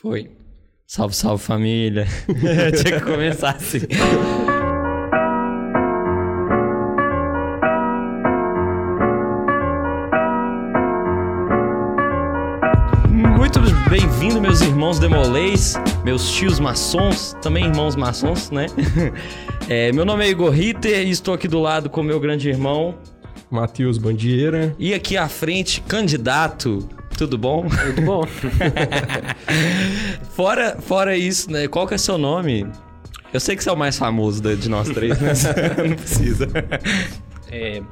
Foi. Salve, salve família. Tinha que começar assim. Muito bem-vindo, meus irmãos demolês, meus tios maçons, também irmãos maçons, né? É, meu nome é Igor Ritter e estou aqui do lado com meu grande irmão. Matheus Bandieira. E aqui à frente, candidato tudo bom? Tudo bom. fora, fora isso, né? Qual que é seu nome? Eu sei que você é o mais famoso de nós três, mas não precisa. É,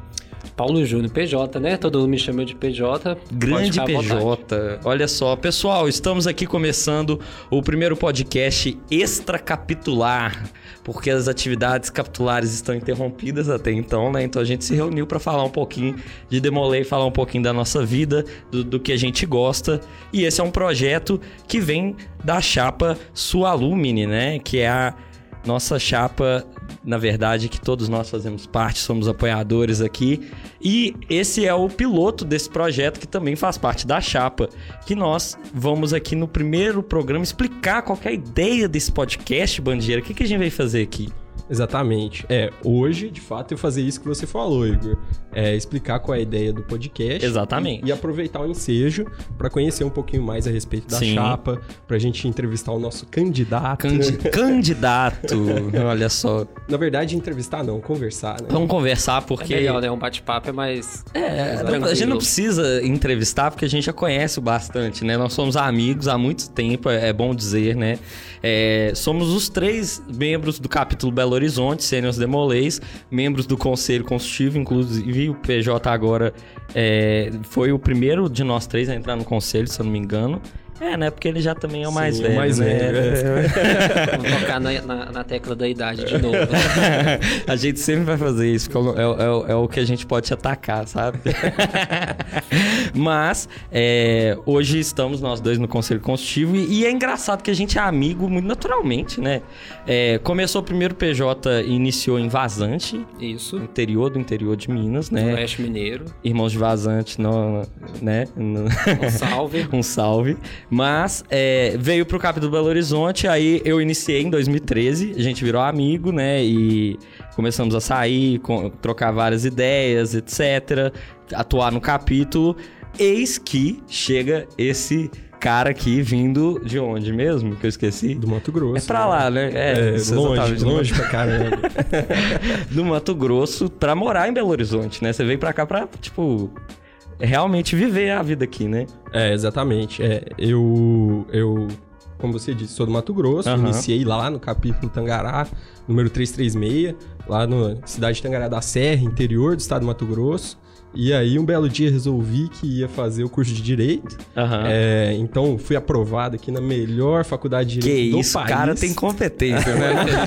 Paulo Júnior, PJ, né? Todo mundo me chama de PJ. Grande PJ. Olha só, pessoal, estamos aqui começando o primeiro podcast extracapitular, porque as atividades capitulares estão interrompidas até então, né? Então a gente se reuniu para falar um pouquinho de Demolei, falar um pouquinho da nossa vida, do, do, que a gente gosta. E esse é um projeto que vem da chapa Sualumine, né? Que é a nossa chapa na verdade, que todos nós fazemos parte, somos apoiadores aqui. E esse é o piloto desse projeto que também faz parte da chapa, que nós vamos aqui no primeiro programa explicar qual é a ideia desse podcast, Bandeira. O que, que a gente vai fazer aqui? Exatamente. É, hoje, de fato, eu fazer isso que você falou, Igor. É explicar qual é a ideia do podcast. Exatamente. E, e aproveitar o ensejo para conhecer um pouquinho mais a respeito da Sim. chapa, pra gente entrevistar o nosso candidato. Candi candidato, olha só. Na verdade, entrevistar não, conversar, né? Vamos conversar porque... É melhor, né? Um bate-papo é mais... É, a gente não precisa entrevistar porque a gente já conhece bastante, né? Nós somos amigos há muito tempo, é bom dizer, né? É, somos os três membros do capítulo Belo Horizonte, Sênios Demolês, membros do Conselho Consultivo, inclusive o PJ agora é, foi o primeiro de nós três a entrar no Conselho, se eu não me engano. É, né? Porque ele já também é o mais Sim, velho. O mais né? velho. É. Vou tocar na, na, na, tecla da idade de novo. a gente sempre vai fazer isso, porque é, é, é, o que a gente pode te atacar, sabe? Mas é, hoje estamos nós dois no Conselho Constitutivo e, e, é engraçado que a gente é amigo muito naturalmente, né? É, começou primeiro o PJ e iniciou em Vazante. Isso. Interior do interior de Minas, né? Oeste Mineiro. Irmãos de Vazante, no, né? Um salve. um salve. Mas é, veio pro capítulo Belo Horizonte, aí eu iniciei em 2013, a gente virou amigo, né? E começamos a sair, trocar várias ideias, etc. Atuar no capítulo. Eis que chega esse cara aqui vindo de onde mesmo? Que eu esqueci? Do Mato Grosso. É pra lá, né? É, é longe, longe pra caramba. do Mato Grosso pra morar em Belo Horizonte, né? Você veio pra cá pra, tipo, realmente viver a vida aqui, né? É, exatamente. É, eu, eu, como você disse, sou do Mato Grosso, uhum. iniciei lá no capítulo Tangará, número 336, lá na cidade de Tangará da Serra, interior do estado do Mato Grosso. E aí, um belo dia, resolvi que ia fazer o curso de Direito. Uhum. É, então, fui aprovado aqui na melhor faculdade de Direito que do isso, país. cara tem competência, né?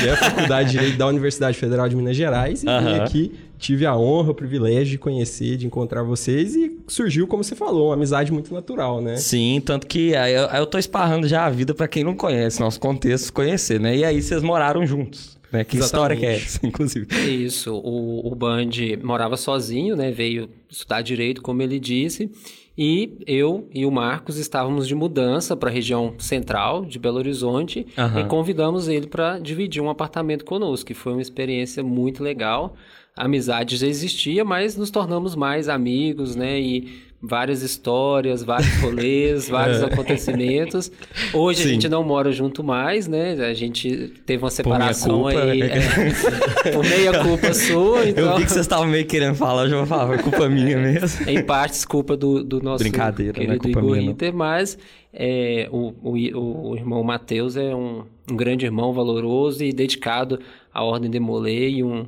que é a Faculdade de Direito da Universidade Federal de Minas Gerais. E uhum. vim aqui tive a honra, o privilégio de conhecer, de encontrar vocês e surgiu, como você falou, uma amizade muito natural, né? Sim, tanto que aí eu, eu tô esparrando já a vida para quem não conhece nosso contexto conhecer, né? E aí vocês moraram juntos. Né? Que Exatamente. história que é essa, inclusive? Isso, o, o Band morava sozinho, né? Veio estudar direito, como ele disse. E eu e o Marcos estávamos de mudança para a região central de Belo Horizonte uhum. e convidamos ele para dividir um apartamento conosco, que foi uma experiência muito legal a amizade já existia, mas nos tornamos mais amigos, né? E várias histórias, vários rolês, vários é. acontecimentos. Hoje Sim. a gente não mora junto mais, né? A gente teve uma separação por aí. Né? É, por meia culpa sua. Então... Eu vi que vocês estavam meio querendo falar, eu já vou falar, foi culpa minha mesmo. em partes, culpa do, do nosso Brincadeira, querido não é culpa Igor minha, Inter, mas é, o, o, o irmão Matheus é um, um grande irmão valoroso e dedicado à Ordem de Molay e um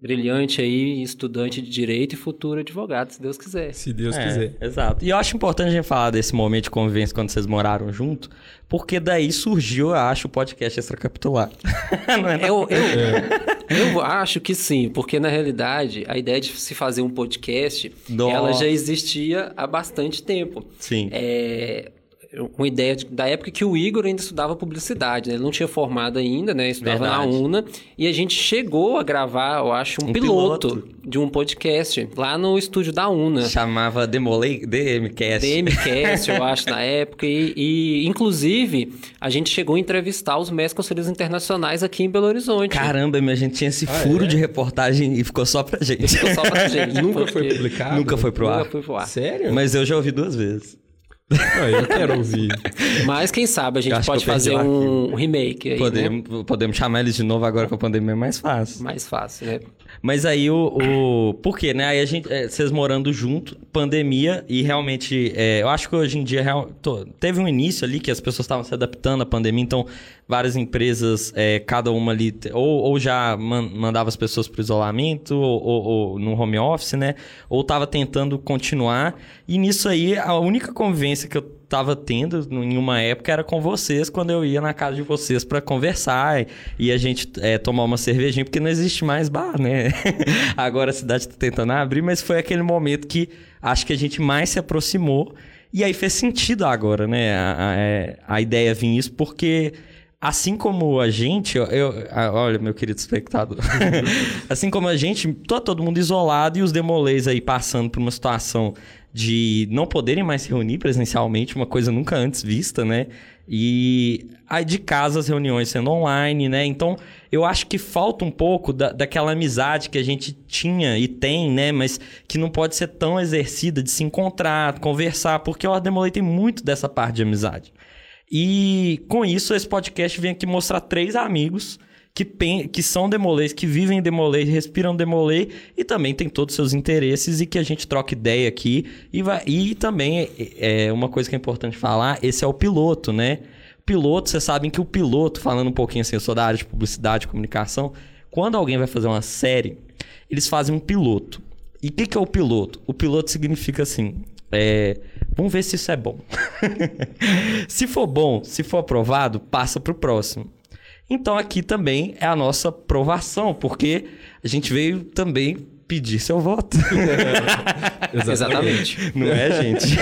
brilhante aí, estudante de direito e futuro advogado, se Deus quiser. Se Deus é, quiser. Exato. E eu acho importante a gente falar desse momento de convivência quando vocês moraram junto, porque daí surgiu, eu acho, o podcast extracapitular. não é eu, eu, é. eu acho que sim, porque na realidade a ideia de se fazer um podcast, ela já existia há bastante tempo. Sim. É, uma ideia de, da época que o Igor ainda estudava publicidade, né? Ele não tinha formado ainda, né? Estudava Verdade. na UNA. E a gente chegou a gravar, eu acho, um, um piloto, piloto, de um podcast lá no estúdio da UNA. Chamava Demolei, DMcast. DMcast, eu acho, na época. E, e, inclusive, a gente chegou a entrevistar os mestres conselheiros internacionais aqui em Belo Horizonte. Caramba, a gente tinha esse ah, furo é? de reportagem e ficou só pra gente. Ficou só pra gente. Nunca foi publicado? Nunca foi pro ar. Nunca foi pro ar. Sério? Mas eu já ouvi duas vezes. Ah, eu quero ouvir. Mas quem sabe a gente pode fazer um remake aí, podemos, né? podemos chamar eles de novo agora com a pandemia é mais fácil. Mais fácil, né? Mas aí o, o... Por quê, né? Aí a gente... É, vocês morando junto, pandemia, e realmente... É, eu acho que hoje em dia... Real, tô, teve um início ali que as pessoas estavam se adaptando à pandemia, então várias empresas, é, cada uma ali, ou, ou já man, mandava as pessoas para isolamento, ou, ou, ou, no home office, né? Ou estava tentando continuar. E nisso aí, a única convivência que eu estava tendo em uma época era com vocês, quando eu ia na casa de vocês para conversar e a gente é, tomar uma cervejinha, porque não existe mais bar, né? Agora a cidade está tentando abrir, mas foi aquele momento que acho que a gente mais se aproximou. E aí fez sentido agora, né? A, a, é, a ideia vir isso, porque assim como a gente, eu, eu, olha, meu querido espectador, assim como a gente, tá todo mundo isolado e os demolês aí passando por uma situação de não poderem mais se reunir presencialmente, uma coisa nunca antes vista, né? E aí de casa as reuniões sendo online, né? Então eu acho que falta um pouco da, daquela amizade que a gente tinha e tem, né? Mas que não pode ser tão exercida de se encontrar, conversar, porque o Ardemolei tem muito dessa parte de amizade. E com isso, esse podcast vem aqui mostrar três amigos que, que são demolês, que vivem demolê, respiram demolê e também tem todos os seus interesses e que a gente troca ideia aqui. E, vai, e também, é, uma coisa que é importante falar, esse é o piloto, né? Piloto, vocês sabem que o piloto, falando um pouquinho assim, eu sou da área de publicidade comunicação, quando alguém vai fazer uma série, eles fazem um piloto. E o que, que é o piloto? O piloto significa assim, é, vamos ver se isso é bom. se for bom, se for aprovado, passa para o próximo. Então aqui também é a nossa provação, porque a gente veio também pedir seu voto. Exatamente. Não é, gente?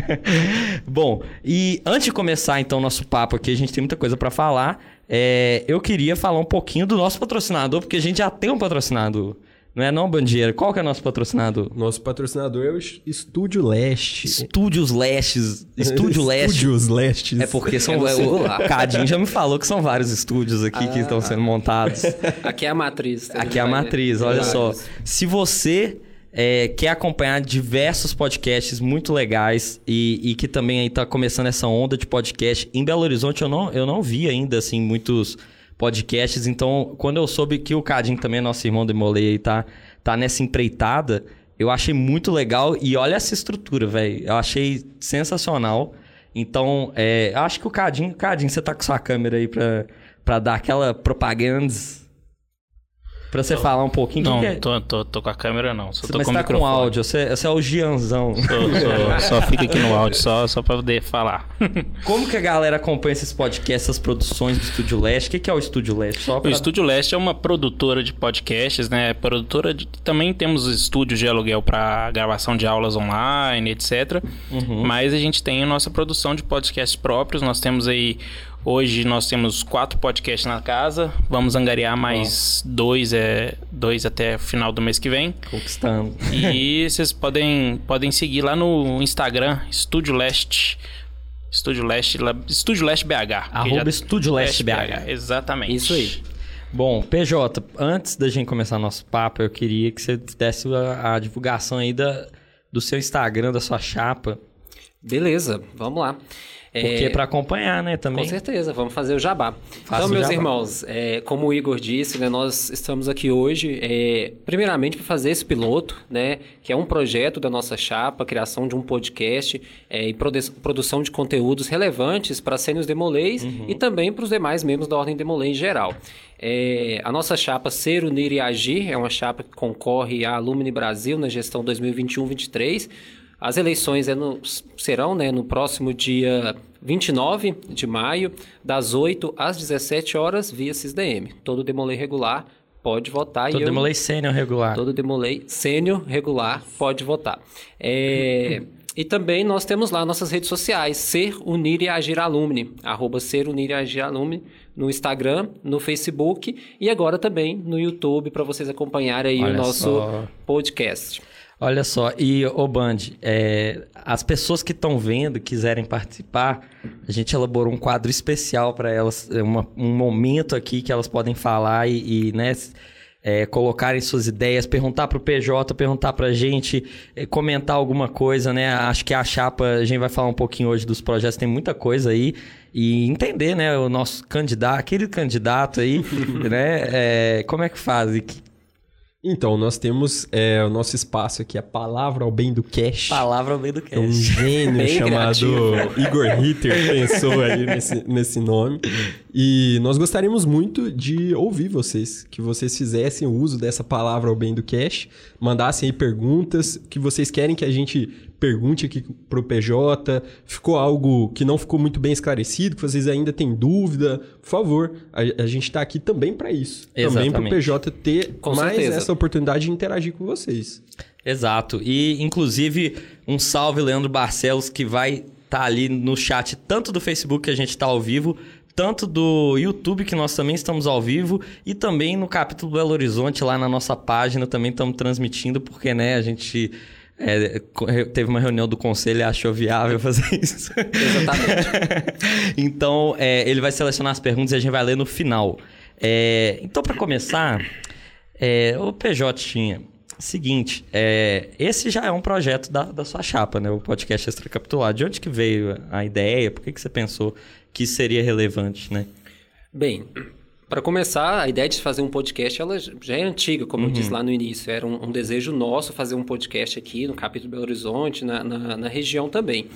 Bom, e antes de começar então nosso papo aqui, a gente tem muita coisa para falar. É, eu queria falar um pouquinho do nosso patrocinador, porque a gente já tem um patrocinador. Não é não, Bandeira? Qual que é o nosso patrocinador? Nosso patrocinador é o Estúdio Leste. Estúdios Lestes. Estúdio Leste. Estúdios Lestes. É porque são... É o Cadinho já me falou que são vários estúdios aqui ah, que estão sendo montados. Aqui é a matriz. Aqui é a matriz, olha só. Se você... É, quer acompanhar diversos podcasts muito legais e, e que também aí tá começando essa onda de podcast. Em Belo Horizonte eu não, eu não vi ainda, assim, muitos podcasts. Então, quando eu soube que o Cadinho também, nosso irmão de Molei, tá, tá nessa empreitada, eu achei muito legal. E olha essa estrutura, velho. Eu achei sensacional. Então, é, acho que o Cadinho, Cadinho, você tá com sua câmera aí pra, pra dar aquela propaganda Pra você tô, falar um pouquinho. Não, que é? tô, tô, tô, com a câmera não. Só tô Mas com tá microfone. com áudio, você, você é o Gianzão. Sou, sou, só fica aqui no áudio, só, só pra poder falar. Como que a galera acompanha esses podcasts, essas produções do Estúdio Leste? O que, que é o Estúdio Leste? Pra... O Estúdio Leste é uma produtora de podcasts, né? Produtora de... Também temos estúdios de aluguel para gravação de aulas online, etc. Uhum. Mas a gente tem a nossa produção de podcasts próprios. Nós temos aí Hoje nós temos quatro podcasts na casa. Vamos angariar mais dois, é, dois até o final do mês que vem. Conquistando. E vocês podem, podem seguir lá no Instagram, Estúdio Leste. Estúdio Leste, Estúdio Leste BH. Arroba já... Estúdio Leste BH. BH. Exatamente. Isso aí. Bom, PJ, antes da gente começar nosso papo, eu queria que você desse a, a divulgação aí da, do seu Instagram, da sua chapa. Beleza, vamos lá. Porque é para acompanhar, né, também. Com certeza, vamos fazer o jabá. Faço então, meus jabá. irmãos, é, como o Igor disse, né, nós estamos aqui hoje, é, primeiramente, para fazer esse piloto, né, que é um projeto da nossa chapa, criação de um podcast é, e produ produção de conteúdos relevantes para Sênios Demolês uhum. e também para os demais membros da Ordem Demolê em geral. É, a nossa chapa Ser, Unir e Agir é uma chapa que concorre à Alumni Brasil na gestão 2021-23, as eleições é no, serão né, no próximo dia 29 de maio, das 8 às 17 horas, via CISDM. Todo demolei regular pode votar. Todo demolei sênior regular. Todo demolei sênior regular pode votar. É, E também nós temos lá nossas redes sociais, Ser Unir e Agir Alumni, arroba Ser Unir e Agir Alumni, no Instagram, no Facebook e agora também no YouTube para vocês acompanharem aí Olha o nosso só. podcast. Olha só, e o Band, é, as pessoas que estão vendo, quiserem participar, a gente elaborou um quadro especial para elas, é uma, um momento aqui que elas podem falar e, e né, é, colocarem suas ideias, perguntar para o PJ, perguntar para a gente, é, comentar alguma coisa, né? Acho que a chapa, a gente vai falar um pouquinho hoje dos projetos, tem muita coisa aí. E entender, né, o nosso candidato, aquele candidato aí, né? É, como é que faz? Então, nós temos é, o nosso espaço aqui, a Palavra ao Bem do Cash. Palavra ao Bem do Cash. Um gênio chamado Igor Ritter pensou aí nesse, nesse nome. E nós gostaríamos muito de ouvir vocês, que vocês fizessem o uso dessa Palavra ao Bem do Cash, mandassem aí perguntas que vocês querem que a gente pergunte aqui pro PJ. Ficou algo que não ficou muito bem esclarecido, que vocês ainda têm dúvida? Por favor, a, a gente está aqui também para isso. Exatamente. Também para o PJ ter com mais certeza. essa oportunidade de interagir com vocês. Exato. E, inclusive, um salve, Leandro Barcelos, que vai estar tá ali no chat, tanto do Facebook que a gente está ao vivo, tanto do YouTube, que nós também estamos ao vivo, e também no capítulo Belo Horizonte, lá na nossa página, também estamos transmitindo, porque, né, a gente é, teve uma reunião do conselho e achou viável fazer isso. Exatamente. então, é, ele vai selecionar as perguntas e a gente vai ler no final. É, então, para começar, é, o PJ tinha. Seguinte, é, esse já é um projeto da, da sua chapa, né? O podcast extracapitular. De onde que veio a ideia? Por que, que você pensou que seria relevante, né? Bem, para começar, a ideia de fazer um podcast ela já é antiga, como uhum. eu disse lá no início. Era um, um, desejo nosso fazer um podcast aqui no capítulo Belo Horizonte, na, na, na região também.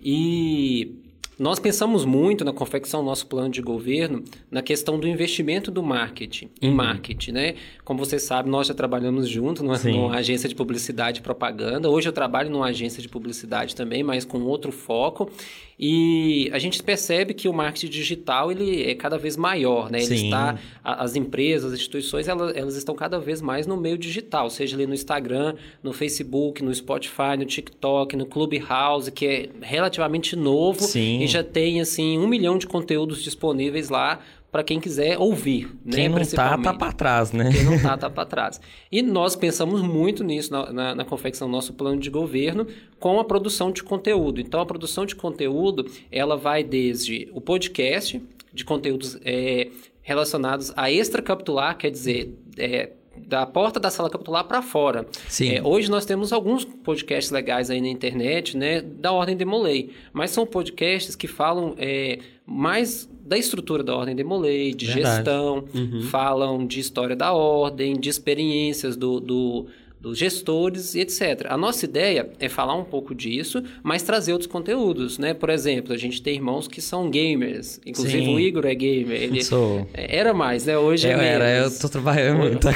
E nós pensamos muito na confecção do nosso plano de governo na questão do investimento do marketing, em uhum. marketing, né? Como você sabe, nós já trabalhamos juntos numa, numa, agência de publicidade e propaganda. Hoje eu trabalho numa agência de publicidade também, mas com outro foco. E a gente percebe que o marketing digital ele é cada vez maior, né? Ele está, as empresas, as instituições, elas, elas estão cada vez mais no meio digital, seja ali no Instagram, no Facebook, no Spotify, no TikTok, no Clubhouse, que é relativamente novo Sim. e já tem assim um milhão de conteúdos disponíveis lá para quem quiser ouvir. Né, quem né, não tá, tá para trás, né? Quem não tá, tá para trás. E nós pensamos muito nisso na, na, na, confecção do nosso plano de governo com a produção de conteúdo. Então, a produção de conteúdo, ela vai desde o podcast, de conteúdos é, relacionados a extracapitular, quer dizer... É, da porta da sala capitular para fora. Sim. É, hoje nós temos alguns podcasts legais aí na internet, né, da Ordem Demolei, mas são podcasts que falam é, mais da estrutura da Ordem Demolei, de Verdade. gestão, uhum. falam de história da Ordem, de experiências do, do dos gestores e etc. A nossa ideia é falar um pouco disso, mas trazer outros conteúdos, né? Por exemplo, a gente tem irmãos que são gamers, inclusive Sim. o Igor é gamer. Ele Sou. Era mais, né? Hoje eu é era, eu tô trabalhando muito.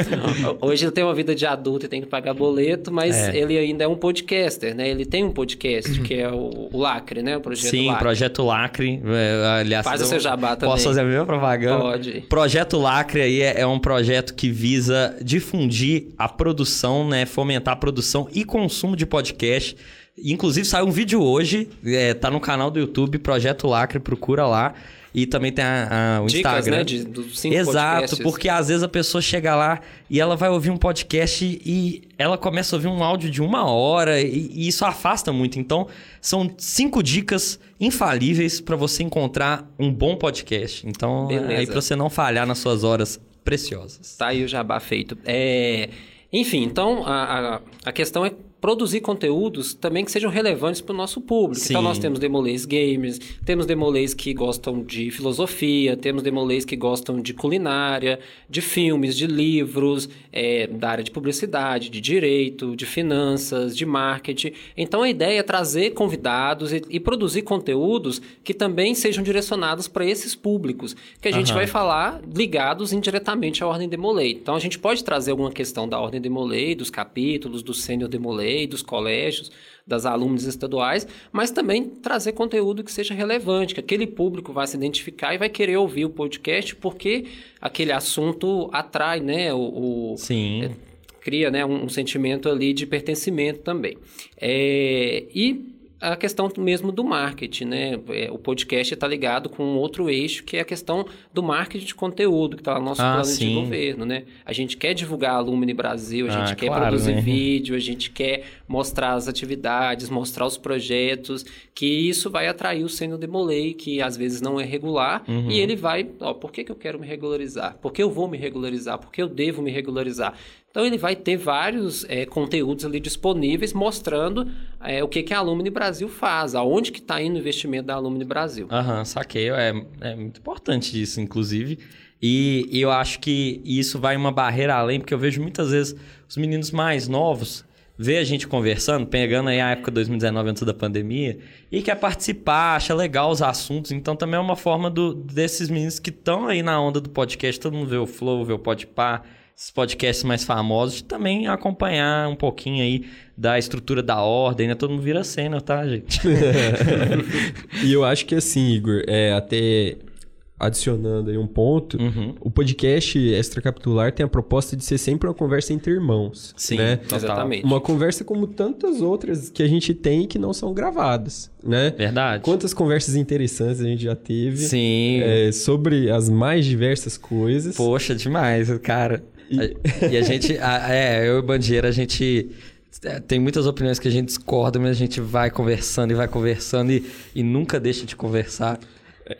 Hoje ele tem uma vida de adulto e tem que pagar boleto, mas é. ele ainda é um podcaster, né? Ele tem um podcast que é o, o Lacre, né? O projeto Sim, Lacre. Projeto Lacre. É, aliás, Faz o seu jabá também. Posso fazer a minha propaganda? Pode. Projeto Lacre aí é, é um projeto que visa difundir a produção produção, né? Fomentar a produção e consumo de podcast. Inclusive, saiu um vídeo hoje, é, tá no canal do YouTube, Projeto Lacre, procura lá. E também tem a, a, o Dicas, Instagram. né? De, cinco Exato, podcasts. porque às vezes a pessoa chega lá e ela vai ouvir um podcast e ela começa a ouvir um áudio de uma hora e, e isso afasta muito. Então, são cinco dicas infalíveis para você encontrar um bom podcast. Então, Beleza. aí para você não falhar nas suas horas preciosas. Tá aí o jabá feito. É... Enfim, então a, a, a questão é produzir conteúdos também que sejam relevantes para o nosso público. Sim. Então nós temos demolês gamers, temos demolês que gostam de filosofia, temos demolês que gostam de culinária, de filmes, de livros, é, da área de publicidade, de direito, de finanças, de marketing. Então a ideia é trazer convidados e, e produzir conteúdos que também sejam direcionados para esses públicos, que a gente uhum. vai falar ligados indiretamente à ordem demolei. Então a gente pode trazer alguma questão da ordem demolei, dos capítulos, do sênior demolei, lei, dos colégios, das alunos estaduais, mas também trazer conteúdo que seja relevante, que aquele público vai se identificar e vai querer ouvir o podcast porque aquele assunto atrai, né? O, o Sim. É, cria né, um, um sentimento ali de pertencimento também. É, e a questão mesmo do marketing, né? É, o podcast está ligado com outro eixo, que é a questão do marketing de conteúdo, que está no nosso ah, plano sim. de governo, né? A gente quer divulgar a Alumni Brasil, a gente ah, quer claro, produzir né? vídeo, a gente quer mostrar as atividades, mostrar os projetos, que isso vai atrair o sênior demolei, que às vezes não é regular, uhum. e ele vai, ó, por que, que eu quero me regularizar? Por que eu vou me regularizar? Por que eu devo me regularizar? Então ele vai ter vários é, conteúdos ali disponíveis mostrando é, o que, que a Alumni Brasil faz, aonde que está indo o investimento da Alumni Brasil. Aham, uhum, saquei. É, é muito importante isso, inclusive. E, e eu acho que isso vai uma barreira além, porque eu vejo muitas vezes os meninos mais novos vê a gente conversando, pegando aí a época 2019 antes da pandemia, e quer participar, acha legal os assuntos. Então também é uma forma do, desses meninos que estão aí na onda do podcast, todo mundo vê o Flow, vê o Podpah, esses podcasts mais famosos, também acompanhar um pouquinho aí da estrutura da ordem, né? Todo mundo vira cena, tá, gente? e eu acho que assim, Igor, é, até adicionando aí um ponto, uhum. o podcast extracapitular tem a proposta de ser sempre uma conversa entre irmãos. Sim, né? exatamente. Uma conversa como tantas outras que a gente tem que não são gravadas, né? Verdade. Quantas conversas interessantes a gente já teve. Sim. É, sobre as mais diversas coisas. Poxa, demais, cara. E, a gente, a, é, eu e o Bandeira, a gente é, tem muitas opiniões que a gente discorda, mas a gente vai conversando e vai conversando e, e nunca deixa de conversar.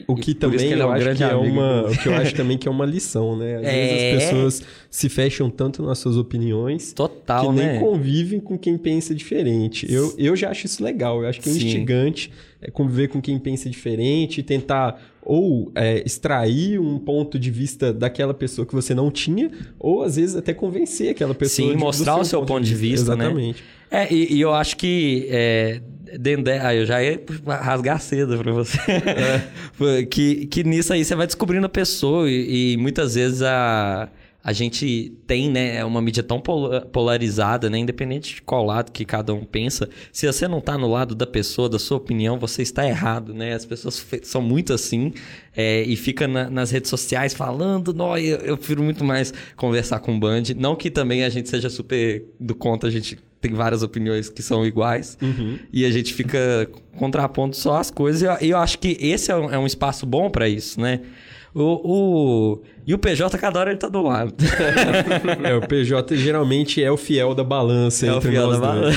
O que também é eu acho que é uma, o que eu acho também que é uma lição, né? Às é... vezes as pessoas se fecham tanto nas suas opiniões Total, que né? nem convivem com quem pensa diferente. Eu, eu já acho isso legal, eu acho que é instigante é conviver com quem pensa diferente, tentar ou é, extrair um ponto de vista daquela pessoa que você não tinha, ou às vezes até convencer aquela pessoa. Sim, mostrar o seu ponto, ponto de vista, né? Exatamente. Né? É, e, e, eu acho que é, Dendé, ah, eu já ia rasgar cedo pra você. É. que, que nisso aí você vai descobrindo a pessoa e, e, muitas vezes a, a gente tem, né, uma mídia tão polarizada, né, independente de qual lado que cada um pensa. Se você não tá no lado da pessoa, da sua opinião, você está errado, né? As pessoas são muito assim é, e fica na, nas redes sociais falando, não, eu, eu prefiro muito mais conversar com o Band. Não que também a gente seja super do contra, a gente tem várias opiniões que são iguais uhum. e a gente fica contrapondo só as coisas. E eu, eu acho que esse é um, é um espaço bom para isso, né? O, o, e o PJ, cada hora ele tá do lado. é, o PJ geralmente é o fiel da balança é entre nós dois.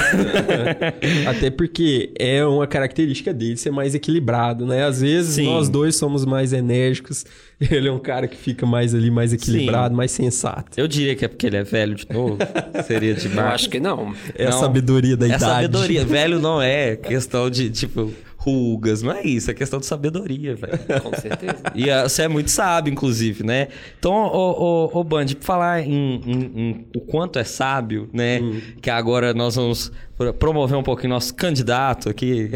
Até porque é uma característica dele ser mais equilibrado, né? Às vezes Sim. nós dois somos mais enérgicos, ele é um cara que fica mais ali, mais equilibrado, Sim. mais sensato. Eu diria que é porque ele é velho de novo. Seria demais. Eu acho que não. É não. a sabedoria da é idade. É sabedoria. Velho não é questão de, tipo rugas, não é isso, é questão de sabedoria, velho. Com certeza. E uh, você é muito sábio, inclusive, né? Então, ô, ô, ô Band, pra falar em, em, em, o quanto é sábio, né? Hum. Que agora nós vamos promover um pouquinho nosso candidato aqui.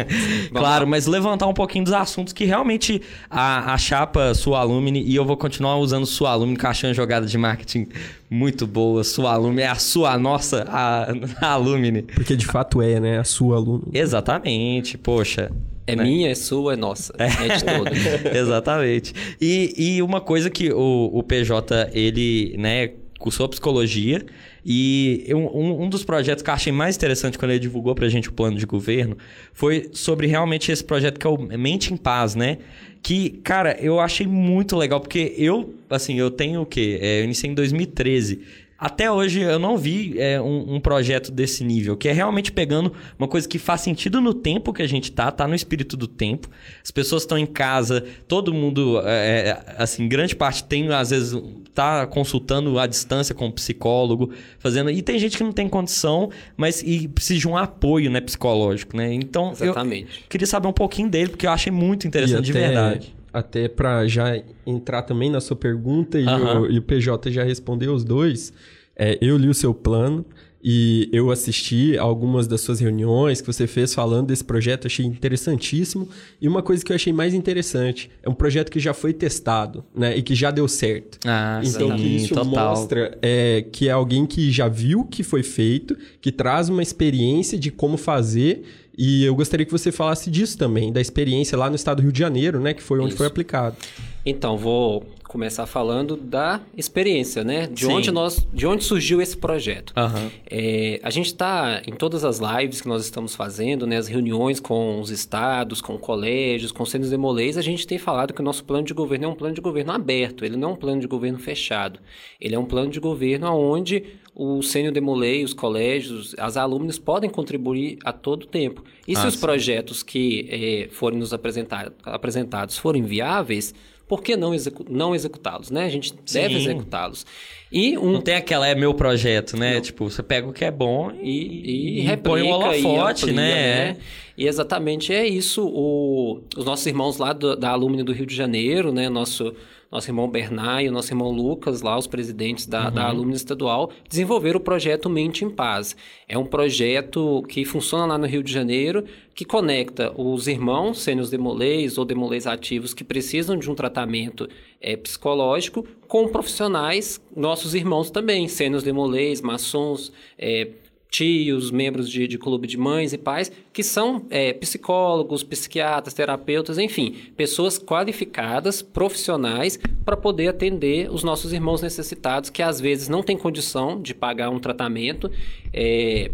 claro, mas levantar um pouquinho dos assuntos que realmente a, a chapa sua alumni, e eu vou continuar usando sua alumni, que achando jogada de marketing muito boa. Sua alumni é a sua, a nossa, a, a alumni. Porque de fato é, né? A sua alumni. Exatamente, poxa. É né? minha, é sua, é nossa. É, é de todos. Exatamente. E, e uma coisa que o, o PJ, ele, né, cursou psicologia e um, um dos projetos que eu achei mais interessante quando ele divulgou pra gente o plano de governo foi sobre realmente esse projeto que é o Mente em Paz, né? Que, cara, eu achei muito legal, porque eu, assim, eu tenho o quê? É, eu iniciei em 2013. Até hoje eu não vi é, um, um, projeto desse nível, que é realmente pegando uma coisa que faz sentido no tempo que a gente tá, tá no espírito do tempo. As pessoas estão em casa, todo mundo, é, é, assim, grande parte tem, às vezes, tá consultando à distância com um psicólogo, fazendo. E tem gente que não tem condição, mas e precisa de um apoio né, psicológico, né? Então, Exatamente. eu queria saber um pouquinho dele, porque eu achei muito interessante, de verdade até para já entrar também na sua pergunta e, uhum. o, e o PJ já respondeu os dois, é, eu li o seu plano e eu assisti algumas das suas reuniões que você fez falando desse projeto, achei interessantíssimo. E uma coisa que eu achei mais interessante, é um projeto que já foi testado, né? E que já deu certo. Ah, então, sim, que isso total. mostra é, que é alguém que já viu que foi feito, que traz uma experiência de como fazer e eu gostaria que você falasse disso também, da experiência lá no estado do Rio de Janeiro, né? Que foi onde Isso. foi aplicado. Então, vou começar falando da experiência, né? De onde nós, de onde surgiu esse projeto. Uhum. É, a gente está em todas as lives que nós estamos fazendo, né? As reuniões com os estados, com colégios, com centros demolês, a gente tem falado que o nosso plano de governo é um plano de governo aberto. Ele não é um plano de governo fechado. Ele é um plano de governo onde o sênior demolei, os colégios, as alumnas podem contribuir a todo tempo. E ah, se os sim. projetos que eh, forem nos apresentar, apresentados forem viáveis, por que não, execu não executá-los, né? A gente Sim. deve executá-los. E um... Não tem aquela, é meu projeto, né? Não. Tipo, você pega o que é bom e, e, e põe o holofote, né? né? E exatamente é isso. O, os nossos irmãos lá do, da Alumni do Rio de Janeiro, né? Nosso nosso irmão Bernard e o nosso irmão Lucas, lá os presidentes da, uhum. da alumna estadual, desenvolveram o projeto Mente em Paz. É um projeto que funciona lá no Rio de Janeiro, que conecta os irmãos sênios demolês ou demolês ativos que precisam de um tratamento é, psicológico com profissionais, nossos irmãos também, sênios demolês, maçons, é, tios, membros de, de clube de mães e pais, que são é, psicólogos, psiquiatras, terapeutas, enfim, pessoas qualificadas, profissionais, para poder atender os nossos irmãos necessitados, que às vezes não têm condição de pagar um tratamento. É,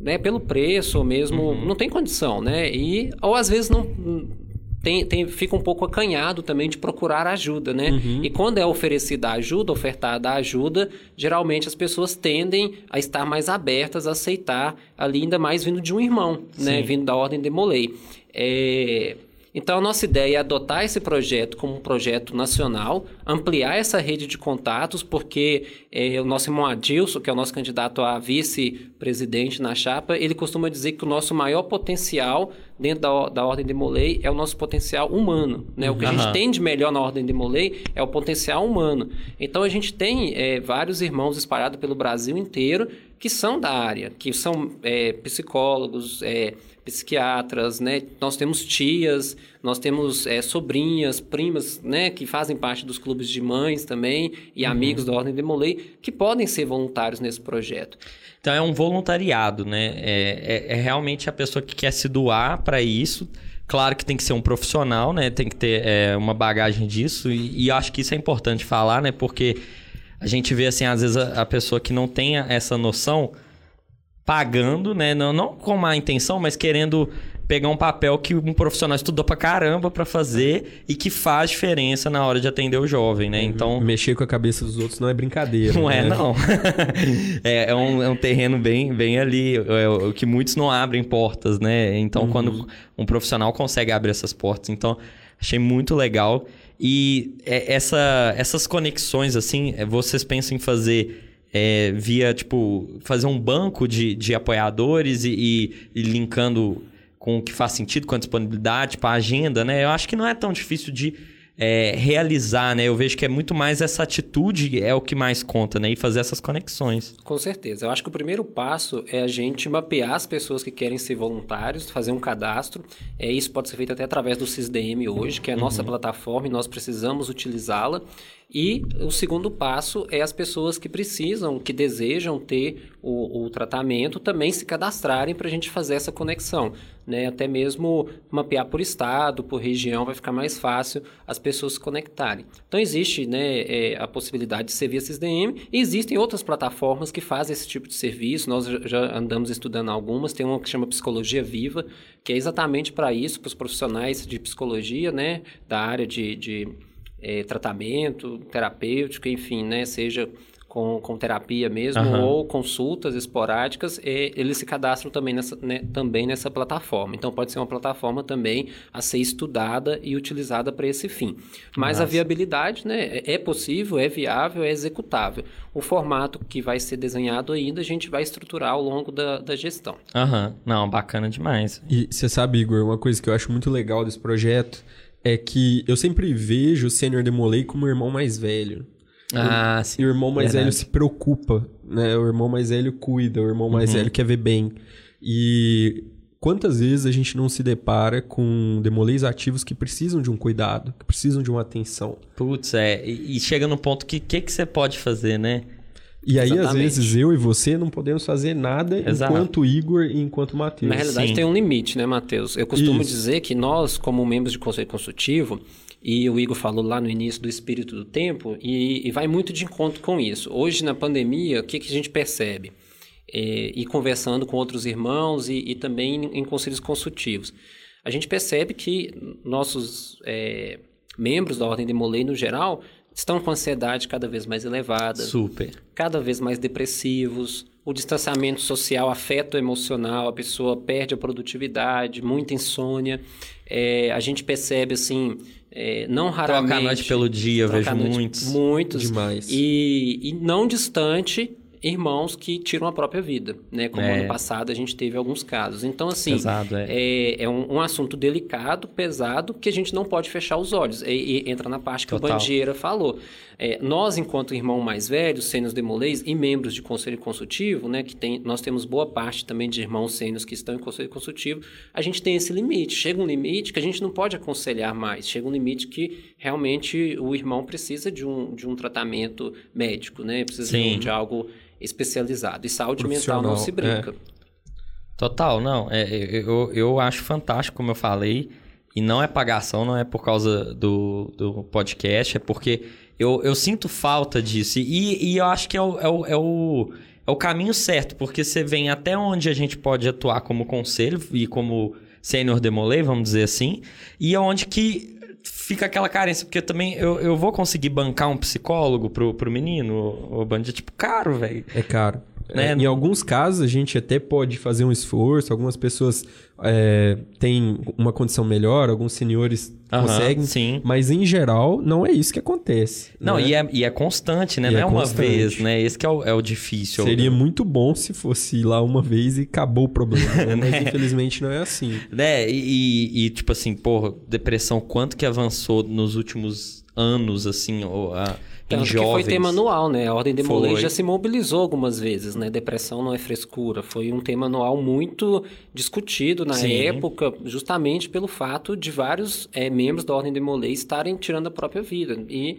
né, pelo preço ou mesmo uhum. não tem condição, né? E ou às vezes não tem, tem, fica um pouco acanhado também de procurar ajuda, né? Uhum. E quando é oferecida ajuda, ofertada ajuda, geralmente as pessoas tendem a estar mais abertas a aceitar ali, ainda mais vindo de um irmão, né? Sim. né? Vindo da Ordem de Molay. É... Então, a nossa ideia é adotar esse projeto como um projeto nacional, ampliar essa rede de contatos, porque é, o nosso irmão Adilson, que é o nosso candidato a vice-presidente na chapa, ele costuma dizer que o nosso maior potencial dentro da, da Ordem de Molay é o nosso potencial humano. Né? O que a gente tem de melhor na Ordem de Molay é o potencial humano. Então, a gente tem é, vários irmãos espalhados pelo Brasil inteiro que são da área, que são é, psicólogos, é, psiquiatras, né? Nós temos tias, nós temos é, sobrinhas, primas, né? Que fazem parte dos clubes de mães também e uhum. amigos da Ordem de Molay que podem ser voluntários nesse projeto. Então é um voluntariado, né? É, é, é realmente a pessoa que quer se doar para isso. Claro que tem que ser um profissional, né? Tem que ter é, uma bagagem disso e, e acho que isso é importante falar, né? Porque a gente vê assim às vezes a, a pessoa que não tem essa noção pagando, né? Não, não com má intenção, mas querendo pegar um papel que um profissional estudou pra caramba para fazer e que faz diferença na hora de atender o jovem, né? Então. Mexer com a cabeça dos outros não é brincadeira. Não é, né? é, não. é, é, um, é um terreno bem, bem ali, é, o que muitos não abrem portas, né? Então, uhum. quando um profissional consegue abrir essas portas. Então, achei muito legal. E é, essa, essas conexões, assim, é, vocês pensam em fazer é, via, tipo, fazer um banco de, de apoiadores e, e, e, linkando com o que faz sentido, com a disponibilidade, para a agenda, né? Eu acho que não é tão difícil de é, realizar, né? Eu vejo que é muito mais essa atitude é o que mais conta, né? E fazer essas conexões. Com certeza. Eu acho que o primeiro passo é a gente mapear as pessoas que querem ser voluntários, fazer um cadastro. É, isso pode ser feito até através do CISDM hoje, que é a nossa uhum. plataforma e nós precisamos utilizá-la. E o segundo passo é as pessoas que precisam, que desejam ter o, o tratamento, também se cadastrarem para a gente fazer essa conexão. Né? Até mesmo mapear por estado, por região, vai ficar mais fácil as pessoas se conectarem. Então, existe né, é, a possibilidade de ser via SysDM e existem outras plataformas que fazem esse tipo de serviço. Nós já andamos estudando algumas. Tem uma que chama Psicologia Viva, que é exatamente para isso, para os profissionais de psicologia, né, da área de, de é, tratamento terapêutico, enfim, né? Seja com, com terapia mesmo uhum. ou consultas esporádicas, e eles se cadastram também nessa, né, também nessa plataforma. Então, pode ser uma plataforma também a ser estudada e utilizada para esse fim. Mas Nossa. a viabilidade né, é, é possível, é viável, é executável. O formato que vai ser desenhado ainda, a gente vai estruturar ao longo da, da gestão. Aham, uhum. não, bacana demais. E você sabe, Igor, uma coisa que eu acho muito legal desse projeto é que eu sempre vejo o Sênior Demolei como o irmão mais velho. Ah, sim. E o irmão mais Verdade. velho se preocupa, né? O irmão mais velho cuida, o irmão mais uhum. velho quer ver bem. E quantas vezes a gente não se depara com demolês ativos que precisam de um cuidado, que precisam de uma atenção? Putz, é. E, chega no ponto que o que, que você pode fazer, né? E aí, Exatamente. às vezes, eu e você não podemos fazer nada Exato. enquanto Igor e enquanto Matheus. Na realidade, Sim. tem um limite, né, Matheus? Eu costumo Isso. dizer que nós, como membros de conselho consultivo, e o Igor falou lá no início do espírito do tempo, e, e vai muito de encontro com isso. Hoje, na pandemia, o que, que a gente percebe? É, e conversando com outros irmãos e, e também em, em, conselhos consultivos. A gente percebe que nossos é, membros da Ordem de Molay, no geral, estão com ansiedade cada vez mais elevada. Super. Cada vez mais depressivos. O distanciamento social afeta o emocional, a pessoa perde a produtividade, muita insônia. É, a gente percebe, assim, é, não raramente... Troca a noite pelo dia, vejo muitos. Muitos. Demais. E, e não distante irmãos que tiram a própria vida, né? Como é. ano passado a gente teve alguns casos. Então, assim, pesado, é. é, é um, um, assunto delicado, pesado, que a gente não pode fechar os olhos. E, e entra na parte que Total. o Bandieira falou. É, nós, enquanto irmão mais velho, sênios demolês e membros de conselho consultivo, né, que tem, nós temos boa parte também de irmãos sênios que estão em conselho consultivo, a gente tem esse limite. Chega um limite que a gente não pode aconselhar mais. Chega um limite que realmente o irmão precisa de um, de um tratamento médico, né? Precisa de, de algo especializado. E saúde mental não se brinca. É. Total, não. É, eu, eu acho fantástico, como eu falei. E não é pagação, não é por causa do, do podcast, é porque eu, eu sinto falta disso. E, e eu acho que é o, é, o, é, o, é o caminho certo, porque você vem até onde a gente pode atuar como conselho e como sênior demolei, vamos dizer assim, e é onde que fica aquela carência, porque também eu, eu vou conseguir bancar um psicólogo pro, pro menino, o, o bandido, tipo, caro, velho. É caro. Né? É, em alguns casos, a gente até pode fazer um esforço, algumas pessoas é, têm uma condição melhor, alguns senhores uhum, conseguem, sim. mas em geral, não é isso que acontece. Não, né? e, é, e é constante, né? E não é, é uma vez, né? Esse que é o, é o difícil. Seria muito bom se fosse lá uma vez e acabou o problema, né? mas né? infelizmente não é assim. Né? E, e, tipo assim, porra, depressão, quanto que avançou nos últimos anos, assim, ou a tanto que foi tema anual, né? A Ordem de Molay já se mobilizou algumas vezes, né? Depressão não é frescura. Foi um tema anual muito discutido na Sim. época, justamente pelo fato de vários é, membros da Ordem de Molay estarem tirando a própria vida. E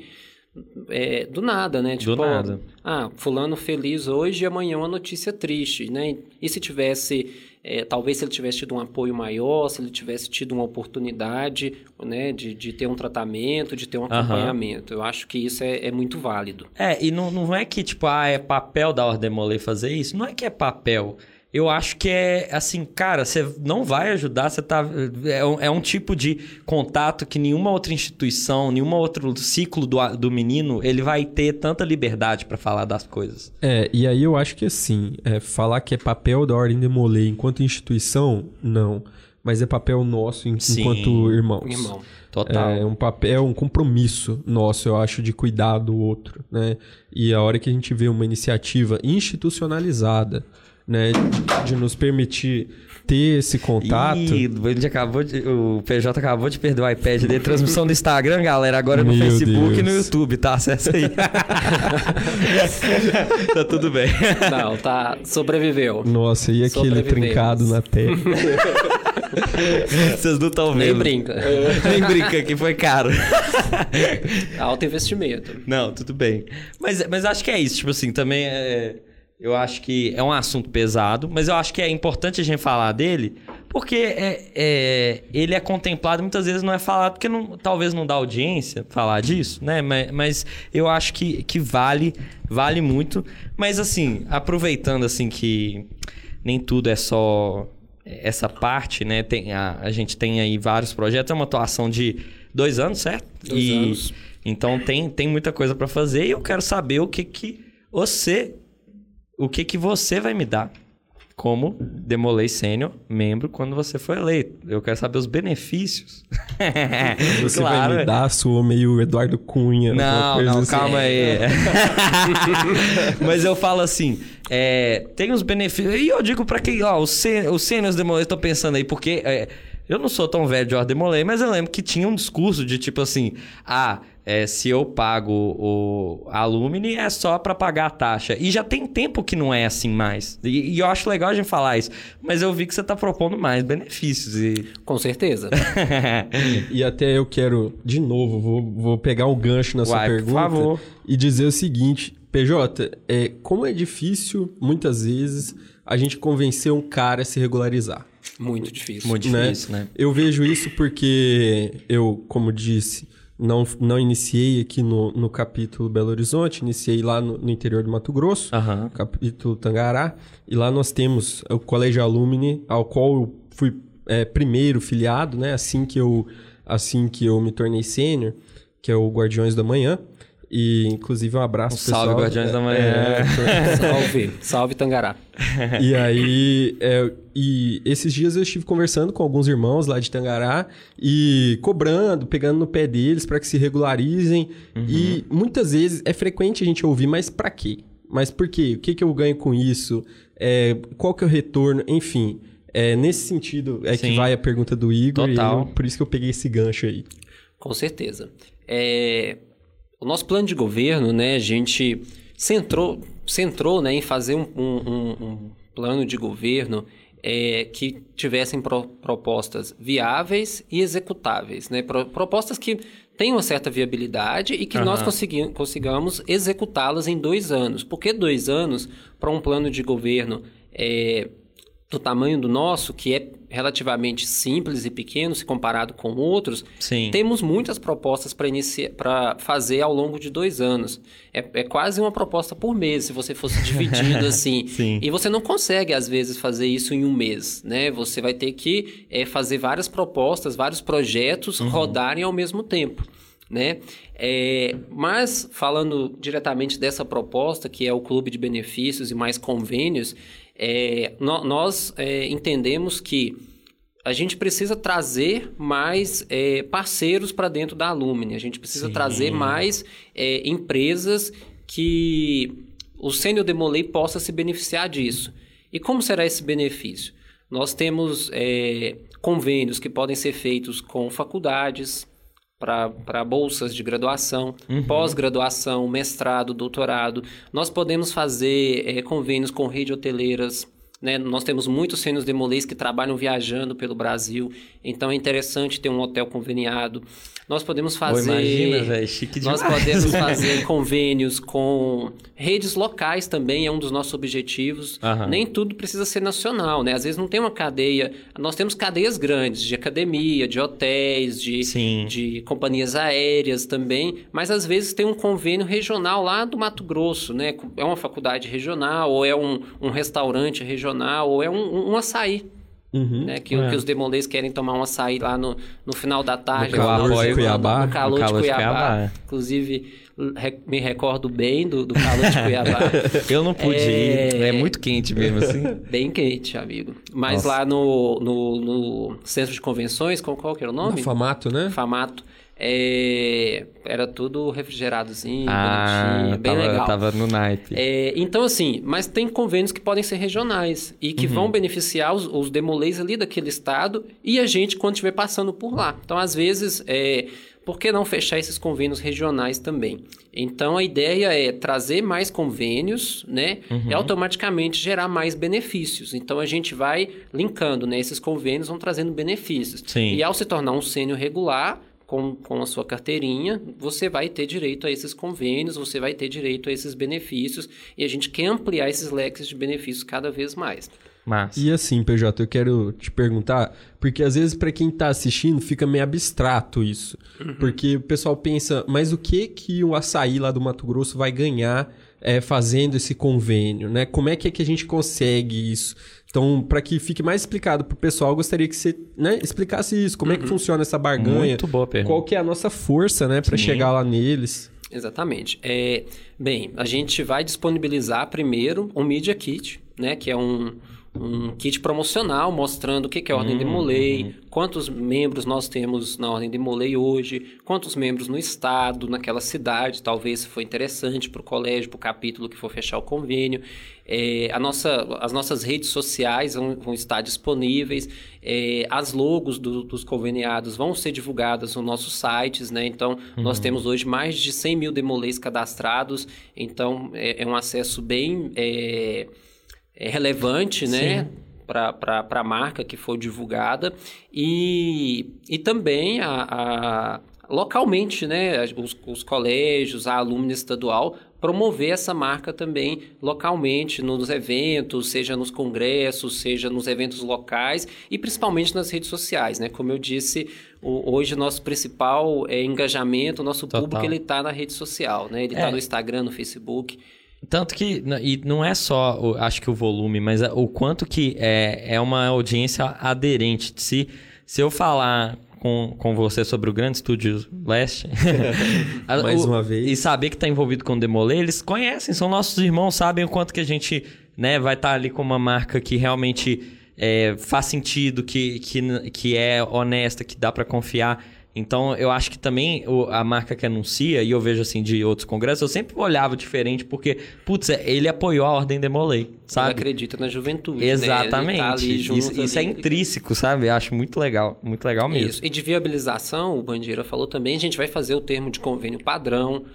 é, do nada, né? Tipo, do nada. Ah, fulano feliz hoje e amanhã uma notícia triste, né? E se tivesse é, talvez se ele tivesse tido um apoio maior, se ele tivesse tido uma oportunidade né, de, de ter um tratamento, de ter um acompanhamento. Uhum. Eu acho que isso é, é, muito válido. É, e não, não é que, tipo, ah, é papel da Ordem Molay fazer isso. Não é que é papel eu acho que é assim, cara, você não vai ajudar, você tá. É um, é um, tipo de contato que nenhuma outra instituição, nenhum outro ciclo do, do menino, ele vai ter tanta liberdade para falar das coisas. É, e aí eu acho que assim, é, falar que é papel da Ordem de Molay enquanto instituição, não. Mas é papel nosso Sim, enquanto irmãos. Irmão. Total. É um papel, um compromisso nosso, eu acho, de cuidar do outro, né? E a hora que a gente vê uma iniciativa institucionalizada né, de nos permitir ter esse contato. Ih, a gente acabou de, o PJ acabou de perder o iPad de transmissão do Instagram, galera, agora no Meu Facebook Deus. e no YouTube, tá? Acessa aí. tá tudo bem. Não, tá. Sobreviveu. Nossa, e aquele trincado na tela? Vocês não estão vendo. Nem brinca. Nem brinca, que foi caro. Alto investimento. Não, tudo bem. Mas, mas acho que é isso, tipo assim, também é eu acho que é um assunto pesado, mas eu acho que é importante a gente falar dele, porque é, é ele é contemplado, muitas vezes não é falado, porque não, talvez não dá audiência falar disso, né? Mas, mas eu acho que, que vale, vale muito. Mas assim, aproveitando assim que nem tudo é só essa parte, né? Tem, a, a gente tem aí vários projetos, é uma atuação de dois anos, certo? Dois e, anos. Então tem, tem muita coisa para fazer e eu quero saber o que, que você o que, que você vai me dar como Demolei Sênior, membro, quando você for eleito. Eu quero saber os benefícios. você claro. vai me dar, sua meio Eduardo Cunha. Não, não, assim. calma aí. Mas eu falo assim, é, tem os benefícios... E eu digo para quem, ó, os, Sêniors Demolei, estou pensando aí, porque... É, eu não sou tão velho de Ordem Demolei, mas eu lembro que tinha um discurso de tipo assim, ah, é, se eu pago o a Alumni é só para pagar a taxa. E já tem tempo que não é assim mais. E, e, eu acho legal a gente falar isso. Mas eu vi que você está propondo mais benefícios. E... Com certeza. e até eu quero, de novo, vou, vou pegar um gancho na Uai, sua pergunta. Por favor. E dizer o seguinte, PJ, é, como é difícil, muitas vezes, a gente convencer um cara a se regularizar. Muito difícil. Muito né? difícil, né? né? Eu vejo isso porque eu, como disse, não, não iniciei aqui no, no capítulo Belo Horizonte, iniciei lá no, no interior do Mato Grosso, uhum. capítulo Tangará, e lá nós temos o Colégio Alumni, ao qual eu fui é, primeiro filiado, né? Assim que eu, assim que eu me tornei sênior, que é o Guardiões da Manhã. E, inclusive, um abraço, um pessoal. Salve, Guardiões é, da Manhã. É, salve, salve, Tangará. E aí, é, e esses dias eu estive conversando com alguns irmãos lá de Tangará e cobrando, pegando no pé deles para que se regularizem. Uhum. E muitas vezes é frequente a gente ouvir, mas para quê? Mas por quê? O que, que eu ganho com isso? É, qual que é o retorno? Enfim, é, nesse sentido é Sim. que vai a pergunta do Igor. Total. Eu, por isso que eu peguei esse gancho aí. Com certeza. É, o nosso plano de governo, né, a gente centrou, centrou né, em fazer um, um, um plano de governo é, que tivessem pro, propostas viáveis e executáveis, né? Pro, propostas que tenham uma certa viabilidade e que uhum. nós consigamos executá-las em dois anos. Por que dois anos para um plano de governo é, do tamanho do nosso, que é relativamente simples e pequeno se comparado com outros, Sim. temos muitas propostas para fazer ao longo de dois anos. É, é, quase uma proposta por mês, se você fosse dividido assim. Sim. E você não consegue, às vezes, fazer isso em um mês. Né? Você vai ter que é, fazer várias propostas, vários projetos uhum. rodarem ao mesmo tempo. Né? É, mas falando diretamente dessa proposta, que é o clube de benefícios e mais convênios, é, no, nós é, entendemos que a gente precisa trazer mais é, parceiros para dentro da Alumni, a gente precisa Sim. trazer mais é, empresas que o Sênior Demolei possa se beneficiar disso. E como será esse benefício? Nós temos é, convênios que podem ser feitos com faculdades, para bolsas de graduação, uhum. pós-graduação, mestrado, doutorado. Nós podemos fazer é, convênios com redes hoteleiras. Né? Nós temos muitos sênios demolês que trabalham viajando pelo Brasil, então é interessante ter um hotel conveniado. Nós podemos fazer. Imagina, velho, chique demais. Nós podemos fazer convênios com redes locais também, é um dos nossos objetivos. Uhum. Nem tudo precisa ser nacional, né? Às vezes não tem uma cadeia. Nós temos cadeias grandes de academia, de hotéis, de, de companhias aéreas também, mas às vezes tem um convênio regional lá do Mato Grosso, né? É uma faculdade regional, ou é um, um restaurante regional, ou é um, um açaí. Uhum, né? que, é. que os demolês querem tomar um açaí lá no, no final da tarde. No calor de Cuiabá. No calor, no calor de Cuiabá. De Cuiabá. É. Inclusive, me recordo bem do, do calor de Cuiabá. Eu não pude é... ir. É muito quente mesmo, assim. Bem quente, amigo. Mas Nossa. lá no, no, no, centro de convenções, qual, qual que era o nome? No Famato, né? Famato. É, era tudo refrigeradozinho, ah, bonitinho, bem tava, legal. Tava no naipe. É, então, assim, mas tem convênios que podem ser regionais e que uhum. vão beneficiar os, os demolês ali daquele estado e a gente quando estiver passando por lá. Então, às vezes, é, por que não fechar esses convênios regionais também? Então, a ideia é trazer mais convênios, né? Uhum. E automaticamente gerar mais benefícios. Então, a gente vai linkando, né? Esses convênios vão trazendo benefícios. Sim. E ao se tornar um sênior regular, com, com a sua carteirinha, você vai ter direito a esses convênios, você vai ter direito a esses benefícios, e a gente quer ampliar esses leques de benefícios cada vez mais. Mas... E assim, PJ, eu quero te perguntar, porque às vezes para quem está assistindo fica meio abstrato isso. Uhum. Porque o pessoal pensa, mas o que que o açaí lá do Mato Grosso vai ganhar é, fazendo esse convênio, né? Como é que, é que a gente consegue isso? Então, para que fique mais explicado para o pessoal, gostaria que você né, explicasse isso. Como uhum. é que uhum. funciona essa barganha? Muito boa pergunta. Qual que é a nossa força né, para chegar lá neles? Exatamente. É, bem, a gente vai disponibilizar primeiro um Media Kit, né, que é um, um kit promocional mostrando o que é a Ordem de Molay, uhum. quantos membros nós temos na Ordem de Molay hoje, quantos membros no estado, naquela cidade, talvez se for interessante para o colégio, para o capítulo que for fechar o convênio. É, a nossa, as nossas redes sociais vão, vão estar disponíveis, é, as logos do, dos conveniados vão ser divulgadas nos nossos sites, né? Então, uhum. nós temos hoje mais de 100 mil demolês cadastrados, então é, é um acesso bem é relevante, né? Para a marca que foi divulgada e, e também a, a localmente, né? Os, os, colégios, a alumna estadual promover essa marca também localmente nos eventos, seja nos congressos, seja nos eventos locais e principalmente nas redes sociais, né? Como eu disse, o, hoje o nosso principal é, engajamento, o nosso Total. público ele está na rede social, né? Ele está é. no Instagram, no Facebook. Tanto que, e não é só, acho que o volume, mas o quanto que é, é uma audiência aderente. Se, se eu falar com, com você sobre o Grande Estúdio Leste. Mais o, uma vez. E saber que está envolvido com o Demolê, eles conhecem, são nossos irmãos, sabem o quanto que a gente né, vai estar tá ali com uma marca que realmente é, faz sentido, que, que, que é honesta, que dá para confiar. Então, eu acho que também a marca que anuncia, e eu vejo assim de outros congressos, eu sempre olhava diferente, porque, putz, ele apoiou a Ordem Demolei, sabe? Ele acredita na juventude. Exatamente. Né? Tá isso, isso é intrínseco, sabe? Eu acho muito legal, muito legal mesmo. Isso. E de viabilização, o Bandeira falou também, a gente vai fazer o termo de convênio padrão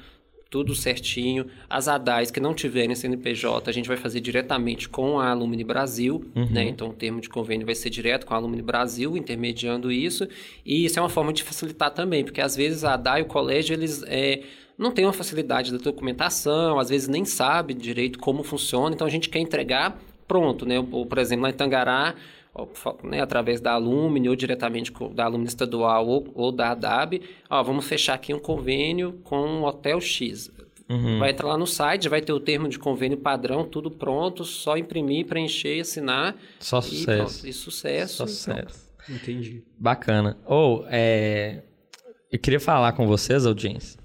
tudo certinho. As ADAIs que não tiverem CNPJ, a gente vai fazer diretamente com a Alumni Brasil, uhum. né? Então, o termo de convênio vai ser direto com a Alumni Brasil, intermediando isso. E isso é uma forma de facilitar também, porque às vezes a ADAI e o colégio, eles... É, não tem uma facilidade da documentação, às vezes nem sabe direito como funciona, então a gente quer entregar pronto, né? Por exemplo, lá em Tangará, né, através da Alumni ou diretamente da Alumni estadual ou, ou da ADAB, ó, vamos fechar aqui um convênio com o Hotel X. Uhum. Vai entrar lá no site, vai ter o termo de convênio padrão, tudo pronto, só imprimir, preencher, assinar. Só sucesso. E, e sucesso. Só sucesso. Entendi. Bacana. Ou, oh, é... eu queria falar com vocês, audiência,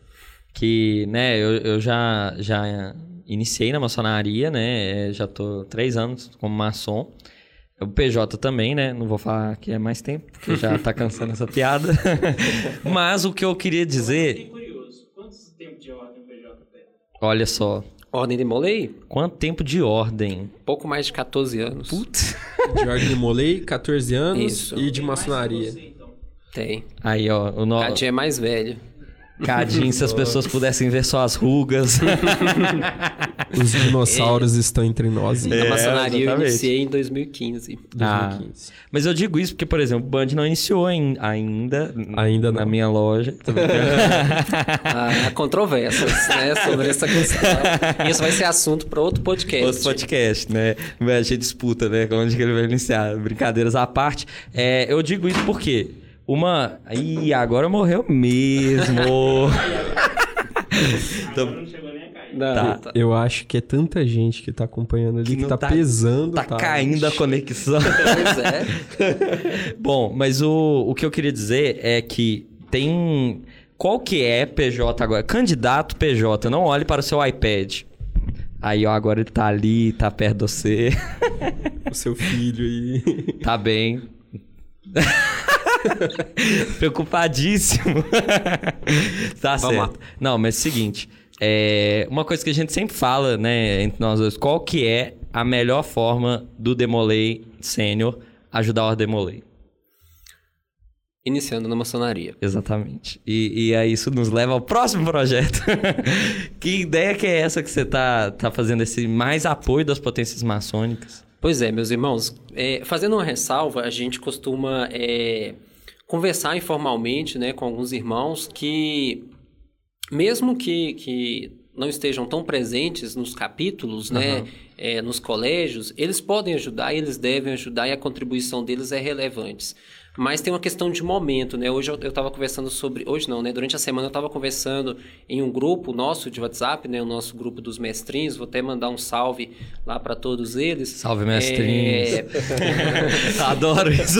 que, né, eu, eu já, já iniciei na maçonaria, né, já tô três anos como maçom. O PJ também, né? Não vou falar que é mais tempo, porque já tá cansando essa piada. Mas o que eu queria dizer. Eu curioso. Quantos tempos de ordem o PJ tem? Olha só. Ordem de Molei? Quanto tempo de ordem? Pouco mais de 14 anos. Putz. De ordem de Molei, 14 anos. Isso. E de maçonaria. Você, então. Tem. Aí, ó. O no... Cadinho é mais velho. Cadinho, se as pessoas pudessem ver só as rugas. Os dinossauros é. estão entre nós. É, a maçonaria exatamente. eu iniciei em 2015. Ah, 2015. Mas eu digo isso porque, por exemplo, o Band não iniciou em, ainda, ainda na minha loja. Há controvérsias né, sobre essa questão. Isso vai ser assunto para outro podcast. Outro podcast, né? A gente disputa, né? Onde que ele vai iniciar. Brincadeiras à parte. É, eu digo isso porque uma. Ih, agora morreu mesmo. então... não chegou nem a cair. Não, tá. tá. Eu acho que é tanta gente que tá acompanhando ali que, que tá, tá, pesando. Tá, tá caindo a conexão. pois é. Bom, mas o, o que eu queria dizer é que tem. Qual que é PJ agora? Candidato PJ, não olhe para o seu iPad. Aí, ó, agora ele tá ali, tá perto de você. O seu filho aí. Tá bem. Preocupadíssimo. tá Vamos certo. Lá. Não, mas é o seguinte. É, uma coisa que a gente sempre fala, né, entre nós dois, qual que é a melhor forma do Demolei Sênior ajudar o Demolei? Iniciando na maçonaria. Exatamente. E, e aí isso nos leva ao próximo projeto. que ideia que é essa que você tá, tá fazendo esse mais apoio das potências maçônicas? Pois é, meus irmãos. É, fazendo uma ressalva, a gente costuma é, conversar informalmente né, com alguns irmãos que, mesmo que, que não estejam tão presentes nos capítulos, uhum. né, é, nos colégios, eles podem ajudar, eles devem ajudar e a contribuição deles é relevante. Mas tem uma questão de momento, né? Hoje eu estava conversando sobre. Hoje não, né? Durante a semana eu estava conversando em um grupo nosso de WhatsApp, né? O nosso grupo dos mestrinhos. Vou até mandar um salve lá para todos eles. Salve, mestrinhos. É... Adoro isso.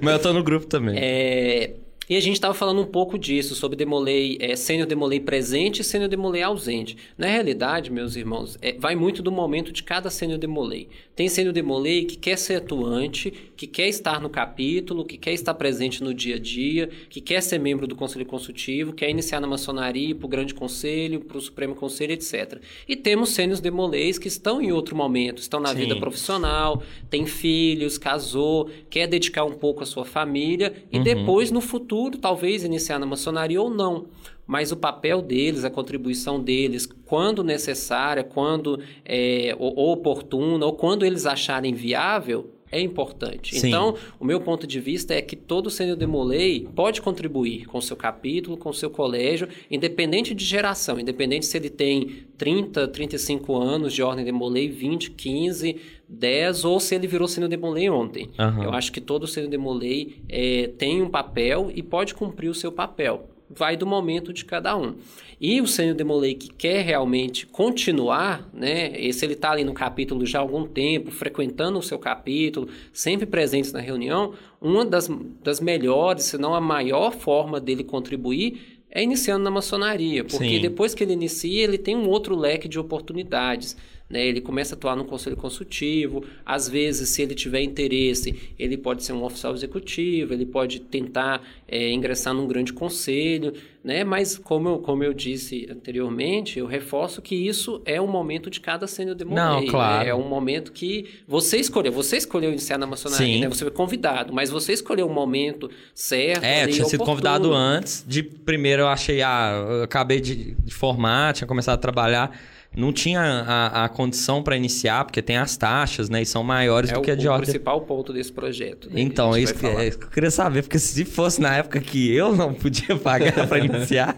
Mas eu tô no grupo também. É E a gente estava falando um pouco disso, sobre demolei, é, sênior demolei presente e sênior demolei ausente. Na realidade, meus irmãos, é, vai muito do momento de cada sênior demolei. Tem sênior demolei que quer ser atuante, que quer estar no capítulo, que quer estar presente no dia a dia, que quer ser membro do Conselho Consultivo, quer iniciar na maçonaria, para o Grande Conselho, para o Supremo Conselho, etc. E temos sênios demoleis que estão em outro momento, estão na Sim. vida profissional, tem filhos, casou, quer dedicar um pouco à sua família e uhum. depois, no futuro, futuro, talvez iniciar na maçonaria ou não. Mas o papel deles, a contribuição deles, quando necessária, quando é, oportuna, ou quando eles acharem viável, é importante. Sim. Então, o meu ponto de vista é que todo sênior demolei pode contribuir com o seu capítulo, com o seu colégio, independente de geração, independente se ele tem 30, 35 anos de ordem demolei, 20, 15, 10 ou se ele virou sênior demolei ontem. Uhum. Eu acho que todo sênior demolei é, tem um papel e pode cumprir o seu papel. Vai do momento de cada um. E o sênior demolei que quer realmente continuar, né? Se ele está ali no capítulo já há algum tempo, frequentando o seu capítulo, sempre presente na reunião, uma das, das melhores, se não a maior forma dele contribuir é iniciando na maçonaria, porque Sim. depois que ele inicia, ele tem um outro leque de oportunidades. Né? Ele começa a atuar no conselho consultivo, às vezes, se ele tiver interesse, ele pode ser um oficial executivo, ele pode tentar é, ingressar num grande conselho, né? mas como eu, como eu disse anteriormente, eu reforço que isso é um momento de cada sênior demorei. Não, claro. Né? É um momento que você escolheu, você escolheu iniciar na maçonaria, né? você foi convidado, mas você escolheu o um momento certo. É, eu tinha sido convidado antes, de primeiro eu achei, ah, eu acabei de, de formar, tinha começado a trabalhar não tinha a, a condição para iniciar, porque tem as taxas, né? E são maiores é do que a de ordem. É o principal ponto desse projeto. Né, então, isso que, é, isso que eu queria saber, porque se fosse na época que eu não podia pagar para iniciar.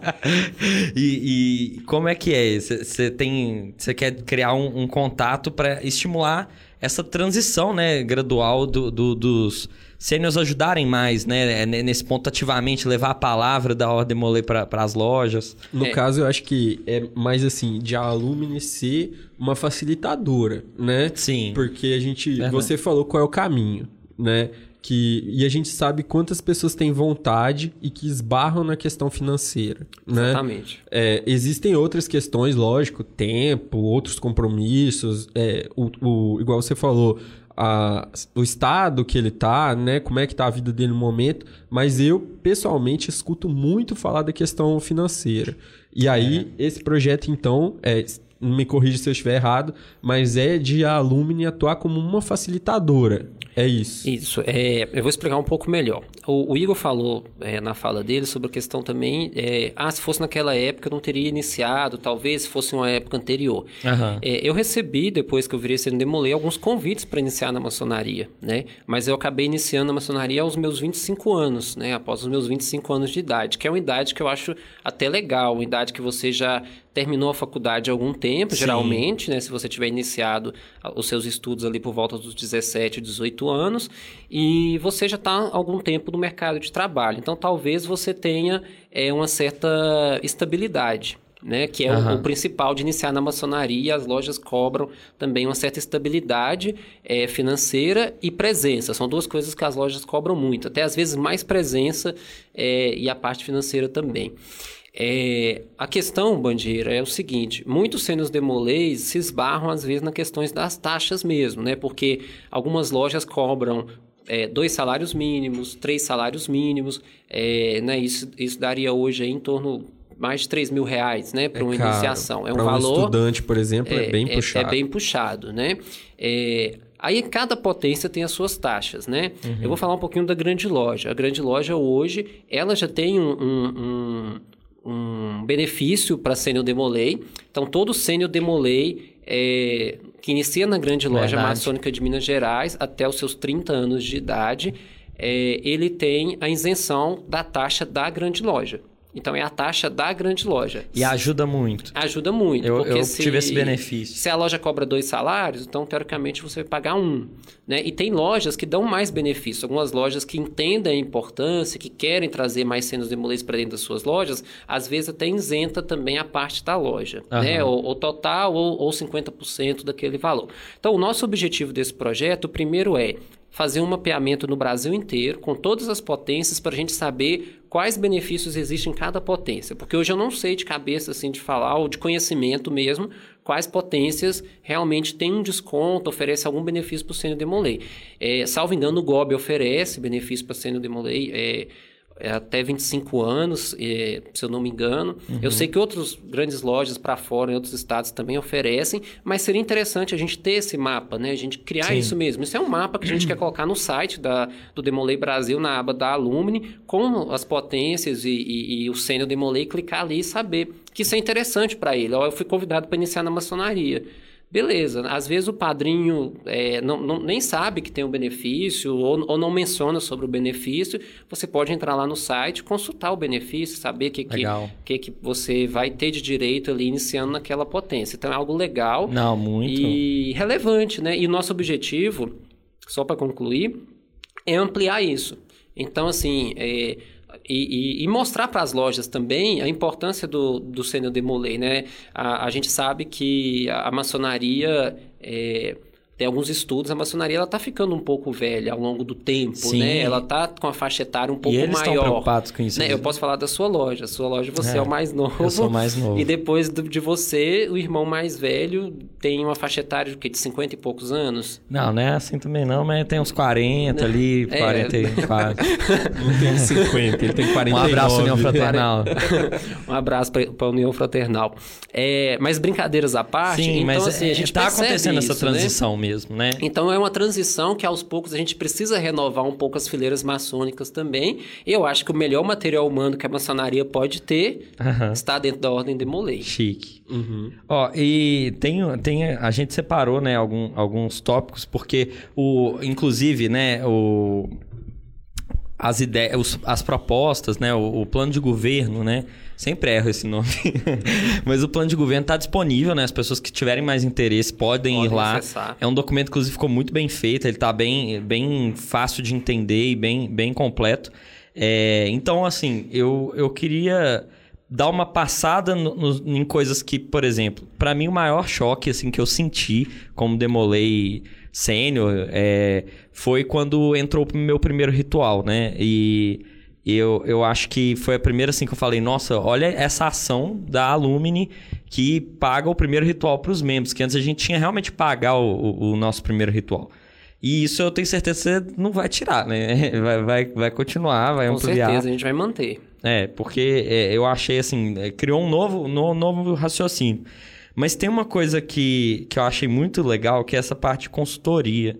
e, e, como é que é? Você tem. Você quer criar um, um contato para estimular essa transição, né, gradual do, do dos sêniors ajudarem mais, né? Nesse ponto, ativamente, levar a palavra da Ordem Molê para as lojas. No é. caso, eu acho que é mais assim, de a Alumni ser uma facilitadora, né? Sim. Porque a gente. Verdade. Você falou qual é o caminho, né? que e a gente sabe quantas pessoas têm vontade e que esbarram na questão financeira, né? Exatamente. É, existem outras questões, lógico, tempo, outros compromissos, é, o, o, igual você falou, a, o estado que ele tá, né? Como é que tá a vida dele no momento. Mas eu, pessoalmente, escuto muito falar da questão financeira. E aí, é. esse projeto, então, é, me corrija se eu estiver errado, mas é de a Alumni atuar como uma facilitadora. É isso. Isso. É, eu vou explicar um pouco melhor. O, o Igor falou é, na fala dele sobre a questão também. É, ah, se fosse naquela época eu não teria iniciado, talvez fosse uma época anterior. Uhum. Eu recebi, depois que eu virei sendo demolei, alguns convites para iniciar na maçonaria, né? Mas eu acabei iniciando a maçonaria aos meus 25 anos, né? Após os meus 25 anos de idade, que é uma idade que eu acho até legal, uma idade que você já terminou a faculdade há algum tempo, Sim. geralmente, né? Se você tiver iniciado os seus estudos ali por volta dos 17, 18 anos, e você já está há algum tempo no mercado de trabalho. Então, talvez você tenha é, uma certa estabilidade. Né, que é uhum. o, o, principal de iniciar na maçonaria. As lojas cobram também uma certa estabilidade é, financeira e presença. São duas coisas que as lojas cobram muito, até às vezes mais presença é, e a parte financeira também. É, a questão, Bandeira, é o seguinte: muitos sênios demolês se esbarram às vezes nas questões das taxas mesmo, né? Porque algumas lojas cobram é, dois salários mínimos, três salários mínimos, é, né? Isso, isso daria hoje em torno mais de 3 mil reais, né, para é uma caro. iniciação. É um valor. Um estudante, por exemplo, é, é bem puxado. É, é bem puxado, né? É, Aí cada potência tem as suas taxas, né? Uhum. Eu vou falar um pouquinho da grande loja. A grande loja hoje, ela já tem um, um, um, benefício para sênior demolei. Então, todo sênior demolei é, que inicia na grande loja Verdade. maçônica de Minas Gerais até os seus 30 anos de idade, é, ele tem a isenção da taxa da grande loja. Então é a taxa da grande loja. E ajuda muito. Ajuda muito. Eu, eu se, tive esse benefício. Se a loja cobra dois salários, então teoricamente você vai pagar um. Né? E tem lojas que dão mais benefício. Algumas lojas que entendem a importância, que querem trazer mais cenas de mulheres para dentro das suas lojas, às vezes até isenta também a parte da loja. Uhum. Né? Ou, ou total ou, ou 50% daquele valor. Então o nosso objetivo desse projeto, primeiro é fazer um mapeamento no Brasil inteiro, com todas as potências, para a gente saber quais benefícios existem em cada potência. Porque hoje eu não sei de cabeça, assim, de falar, ou de conhecimento mesmo, quais potências realmente têm um desconto, oferece algum benefício para o Sênior Demolei. É, salvo engano, o GOB oferece benefício para o Sênior Demolei. É, até 25 anos, é, se eu não me engano. Uhum. Eu sei que outras grandes lojas para fora, em outros estados, também oferecem, mas seria interessante a gente ter esse mapa, né? A gente criar Sim. isso mesmo. Isso é um mapa que a gente quer colocar no site da, do Demolei Brasil, na aba da Alumni, com as potências e, e, e o sênior Demolei, clicar ali e saber que isso é interessante para ele. Eu fui convidado para iniciar na maçonaria. Beleza, às vezes o padrinho é, não, não, nem sabe que tem um benefício ou, ou, não menciona sobre o benefício. Você pode entrar lá no site, consultar o benefício, saber o que, que, que, que você vai ter de direito ali iniciando naquela potência. Então é algo legal não, muito. e relevante, né? E o nosso objetivo, só para concluir, é ampliar isso. Então, assim, é, e, e, e, mostrar para as lojas também a importância do, do sênior demolei, né? A, a gente sabe que a, maçonaria é, tem alguns estudos, a maçonaria ela tá ficando um pouco velha ao longo do tempo, Sim. né? Ela tá com a faixa etária um pouco e eles maior. Estão preocupados com isso. Né? Eu posso falar da sua loja. A sua loja você é, é o mais novo. Eu sou mais novo. E depois de você, o irmão mais velho tem uma faixa etária de, quê? de 50 e poucos anos? Não, não é assim também não, mas tem uns 40 ali, é. 44. não tem 50, ele tem 49. Um abraço, União Fraternal. um abraço para a União Fraternal. É, mas brincadeiras à parte, Sim, então mas assim, a é, gente tá acontecendo isso, essa transição né? mesmo, né? Então é uma transição que aos poucos a gente precisa renovar um pouco as fileiras maçônicas também. Eu acho que o melhor material humano que a maçonaria pode ter uhum. está dentro da ordem de Molay. Chique. Uhum. Ó, e tem, tem, a gente separou, né, algum, alguns tópicos, porque o, inclusive, né, o as ideias, as propostas, né, o, o, plano de governo, né, sempre erro esse nome, mas o plano de governo está disponível, né, as pessoas que tiverem mais interesse podem, podem ir lá. Acessar. É um documento inclusive ficou muito bem feito, ele está bem, bem fácil de entender e bem, bem completo. É, então, assim, eu, eu queria dar uma passada no, no, em coisas que, por exemplo, para mim o maior choque assim que eu senti como demolei sênior, é, foi quando entrou o meu primeiro ritual, né? E eu, eu acho que foi a primeira assim que eu falei, nossa, olha essa ação da Alumni que paga o primeiro ritual para os membros, que antes a gente tinha realmente pagar o, o, nosso primeiro ritual. E isso eu tenho certeza que você não vai tirar, né? Vai, vai, vai continuar, vai Com ampliar. Com certeza, a gente vai manter. É, porque é, eu achei assim, é, criou um novo, no, novo raciocínio. Mas tem uma coisa que, que eu achei muito legal, que é essa parte de consultoria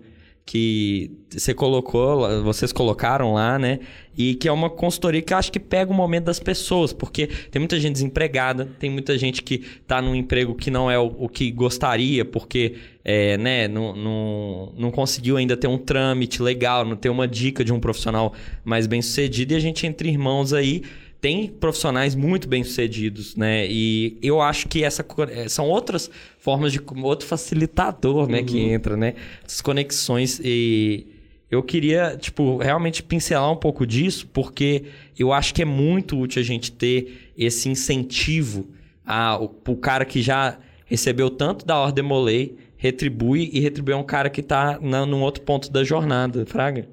que você colocou, vocês colocaram lá, né? E que é uma consultoria que eu acho que pega o momento das pessoas, porque tem muita gente desempregada, tem muita gente que está num emprego que não é o, o que gostaria, porque é, né, não, não, não conseguiu ainda ter um trâmite legal, não ter uma dica de um profissional mais bem sucedido, e a gente entre irmãos aí tem profissionais muito bem sucedidos, né? E eu acho que essa eh, são outras formas de outro facilitador, né, uhum. que entra, né? Essas conexões e eu queria, tipo, realmente pincelar um pouco disso, porque eu acho que é muito útil a gente ter esse incentivo a o cara que já recebeu tanto da Ordem Molei, retribui e retribui um cara que está num outro ponto da jornada, Fraga.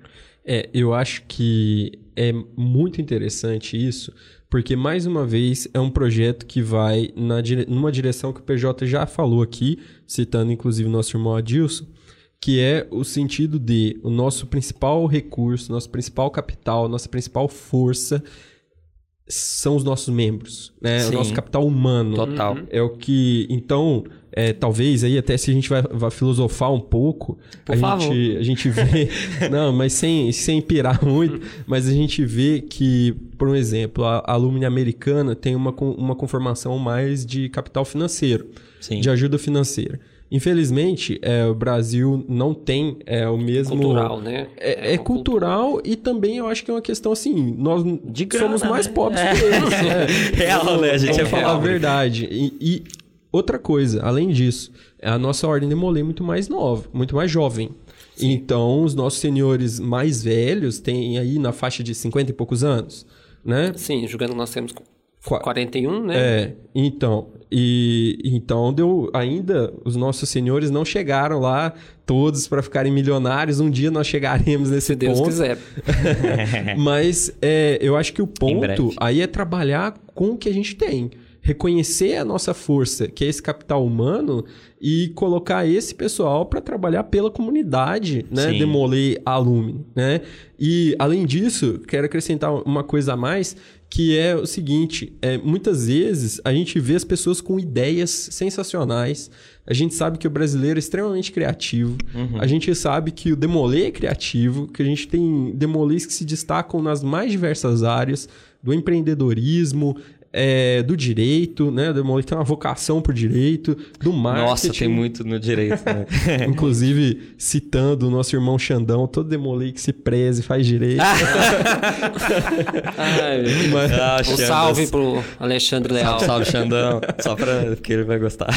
É, eu acho que é muito interessante isso, porque mais uma vez é um projeto que vai na dire... numa direção que o PJ já falou aqui, citando inclusive nosso irmão Adilson, que é o sentido de o nosso principal recurso, nosso principal capital, nossa principal força são os nossos membros, né? Sim. O nosso capital humano. Total. É o que. Então, é, talvez aí, até se a gente vai, vai filosofar um pouco, Por a, favor. Gente, a gente vê. não, mas sem, sem pirar muito, mas a gente vê que, por um exemplo, a, a Alumni americana tem uma, uma conformação mais de capital financeiro, Sim. de ajuda financeira. Infelizmente, é, o Brasil não tem é, o mesmo. Cultural, né? É, é, é cultural cultura. e também eu acho que é uma questão assim. Nós grana, somos mais né? pobres que eles. Né? Real, né? A gente é falar a verdade. E, e, outra coisa, além disso, a nossa ordem de Molay é muito mais nova, muito mais jovem. Sim. Então, os nossos senhores mais velhos têm aí na faixa de 50 e poucos anos, né? Sim, julgando que nós temos 41, né? É, então. E então deu ainda os nossos senhores não chegaram lá todos para ficarem milionários. Um dia nós chegaremos nesse Se Deus ponto. quiser. Mas é, eu acho que o ponto aí é trabalhar com o que a gente tem. Reconhecer a nossa força, que é esse capital humano, e colocar esse pessoal para trabalhar pela comunidade, né? Sim. Demoler alume, né? E além disso, quero acrescentar uma coisa a mais, que é o seguinte: é, muitas vezes a gente vê as pessoas com ideias sensacionais. A gente sabe que o brasileiro é extremamente criativo. Uhum. A gente sabe que o Demolê é criativo, que a gente tem demolês que se destacam nas mais diversas áreas do empreendedorismo, é, do direito, né? O tem uma vocação pro direito, do marketing. Nossa, tem muito no direito, né? Inclusive, citando o nosso irmão Xandão, todo Demolei que se preze, faz direito. Ai, Mas... ah, um salve pro Alexandre Leal. Salve, salve Xandão. Só pra... porque ele vai gostar.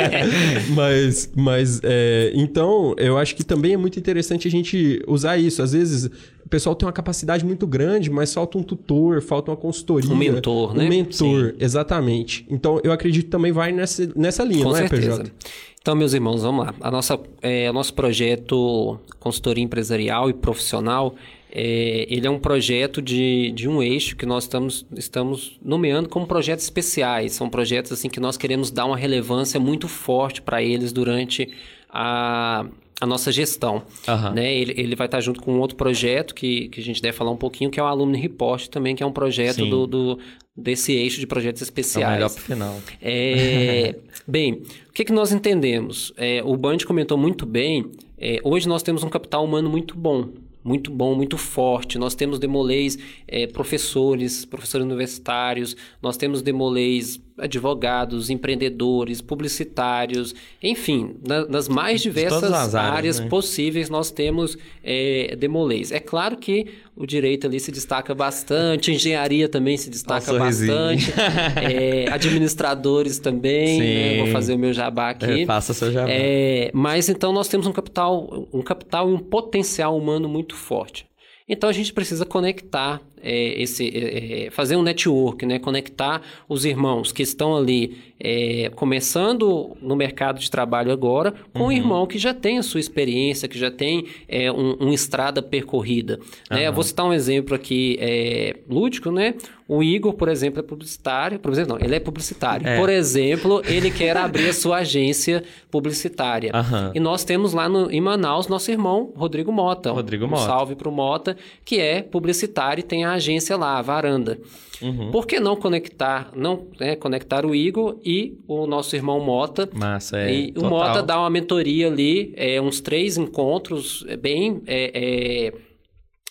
mas, mas é, então, eu acho que também é muito interessante a gente usar isso. Às vezes, o pessoal tem uma capacidade muito grande, mas falta um tutor, falta uma consultoria. Um mentor, né? Um mentor, Sim. exatamente. Então, eu acredito que também vai nessa, nessa linha, Com não certeza. é, PJ? Então, meus irmãos, vamos lá. A nossa, é, o nosso projeto consultoria empresarial e profissional, é, ele é um projeto de, de um eixo que nós estamos, estamos nomeando como projetos especiais. São projetos assim que nós queremos dar uma relevância muito forte para eles durante a, a nossa gestão. Uhum. Né? Ele, ele vai estar junto com um outro projeto que, que a gente deve falar um pouquinho, que é o Alumni Report também, que é um projeto do, do, desse eixo de projetos especiais. É melhor pro final. É, bem, o que, que nós entendemos? É, o Band comentou muito bem, é, hoje nós temos um capital humano muito bom muito bom, muito forte. Nós temos demolês é, professores, professores universitários, nós temos demolês advogados, empreendedores, publicitários, enfim, na, nas mais diversas áreas, áreas né? possíveis nós temos é, demolês. É claro que o direito ali se destaca bastante, engenharia também se destaca bastante, é, administradores também, né? vou fazer o meu jabá aqui. É, faça seu jabá. É, mas então nós temos um capital, um capital e um potencial humano muito forte. Então a gente precisa conectar é, esse, é, é, fazer um network, né? conectar os irmãos que estão ali é, começando no mercado de trabalho agora com uhum. um irmão que já tem a sua experiência, que já tem é, um, um, estrada percorrida. Né? Eu vou citar um exemplo aqui é, lúdico, né? O Igor, por exemplo, é publicitário. Por exemplo, não, ele é publicitário. É. Por exemplo, ele quer abrir a sua agência publicitária. Uhum. E nós temos lá no, em Manaus nosso irmão, Rodrigo Mota. Rodrigo um Mota. salve para o Mota, que é publicitário e tem a agência lá, a Varanda. Uhum. Por que não conectar, não né, conectar o Igor e o nosso irmão Mota? Massa, é. E total. o Mota dá uma mentoria ali, é, uns três encontros é, bem é, é,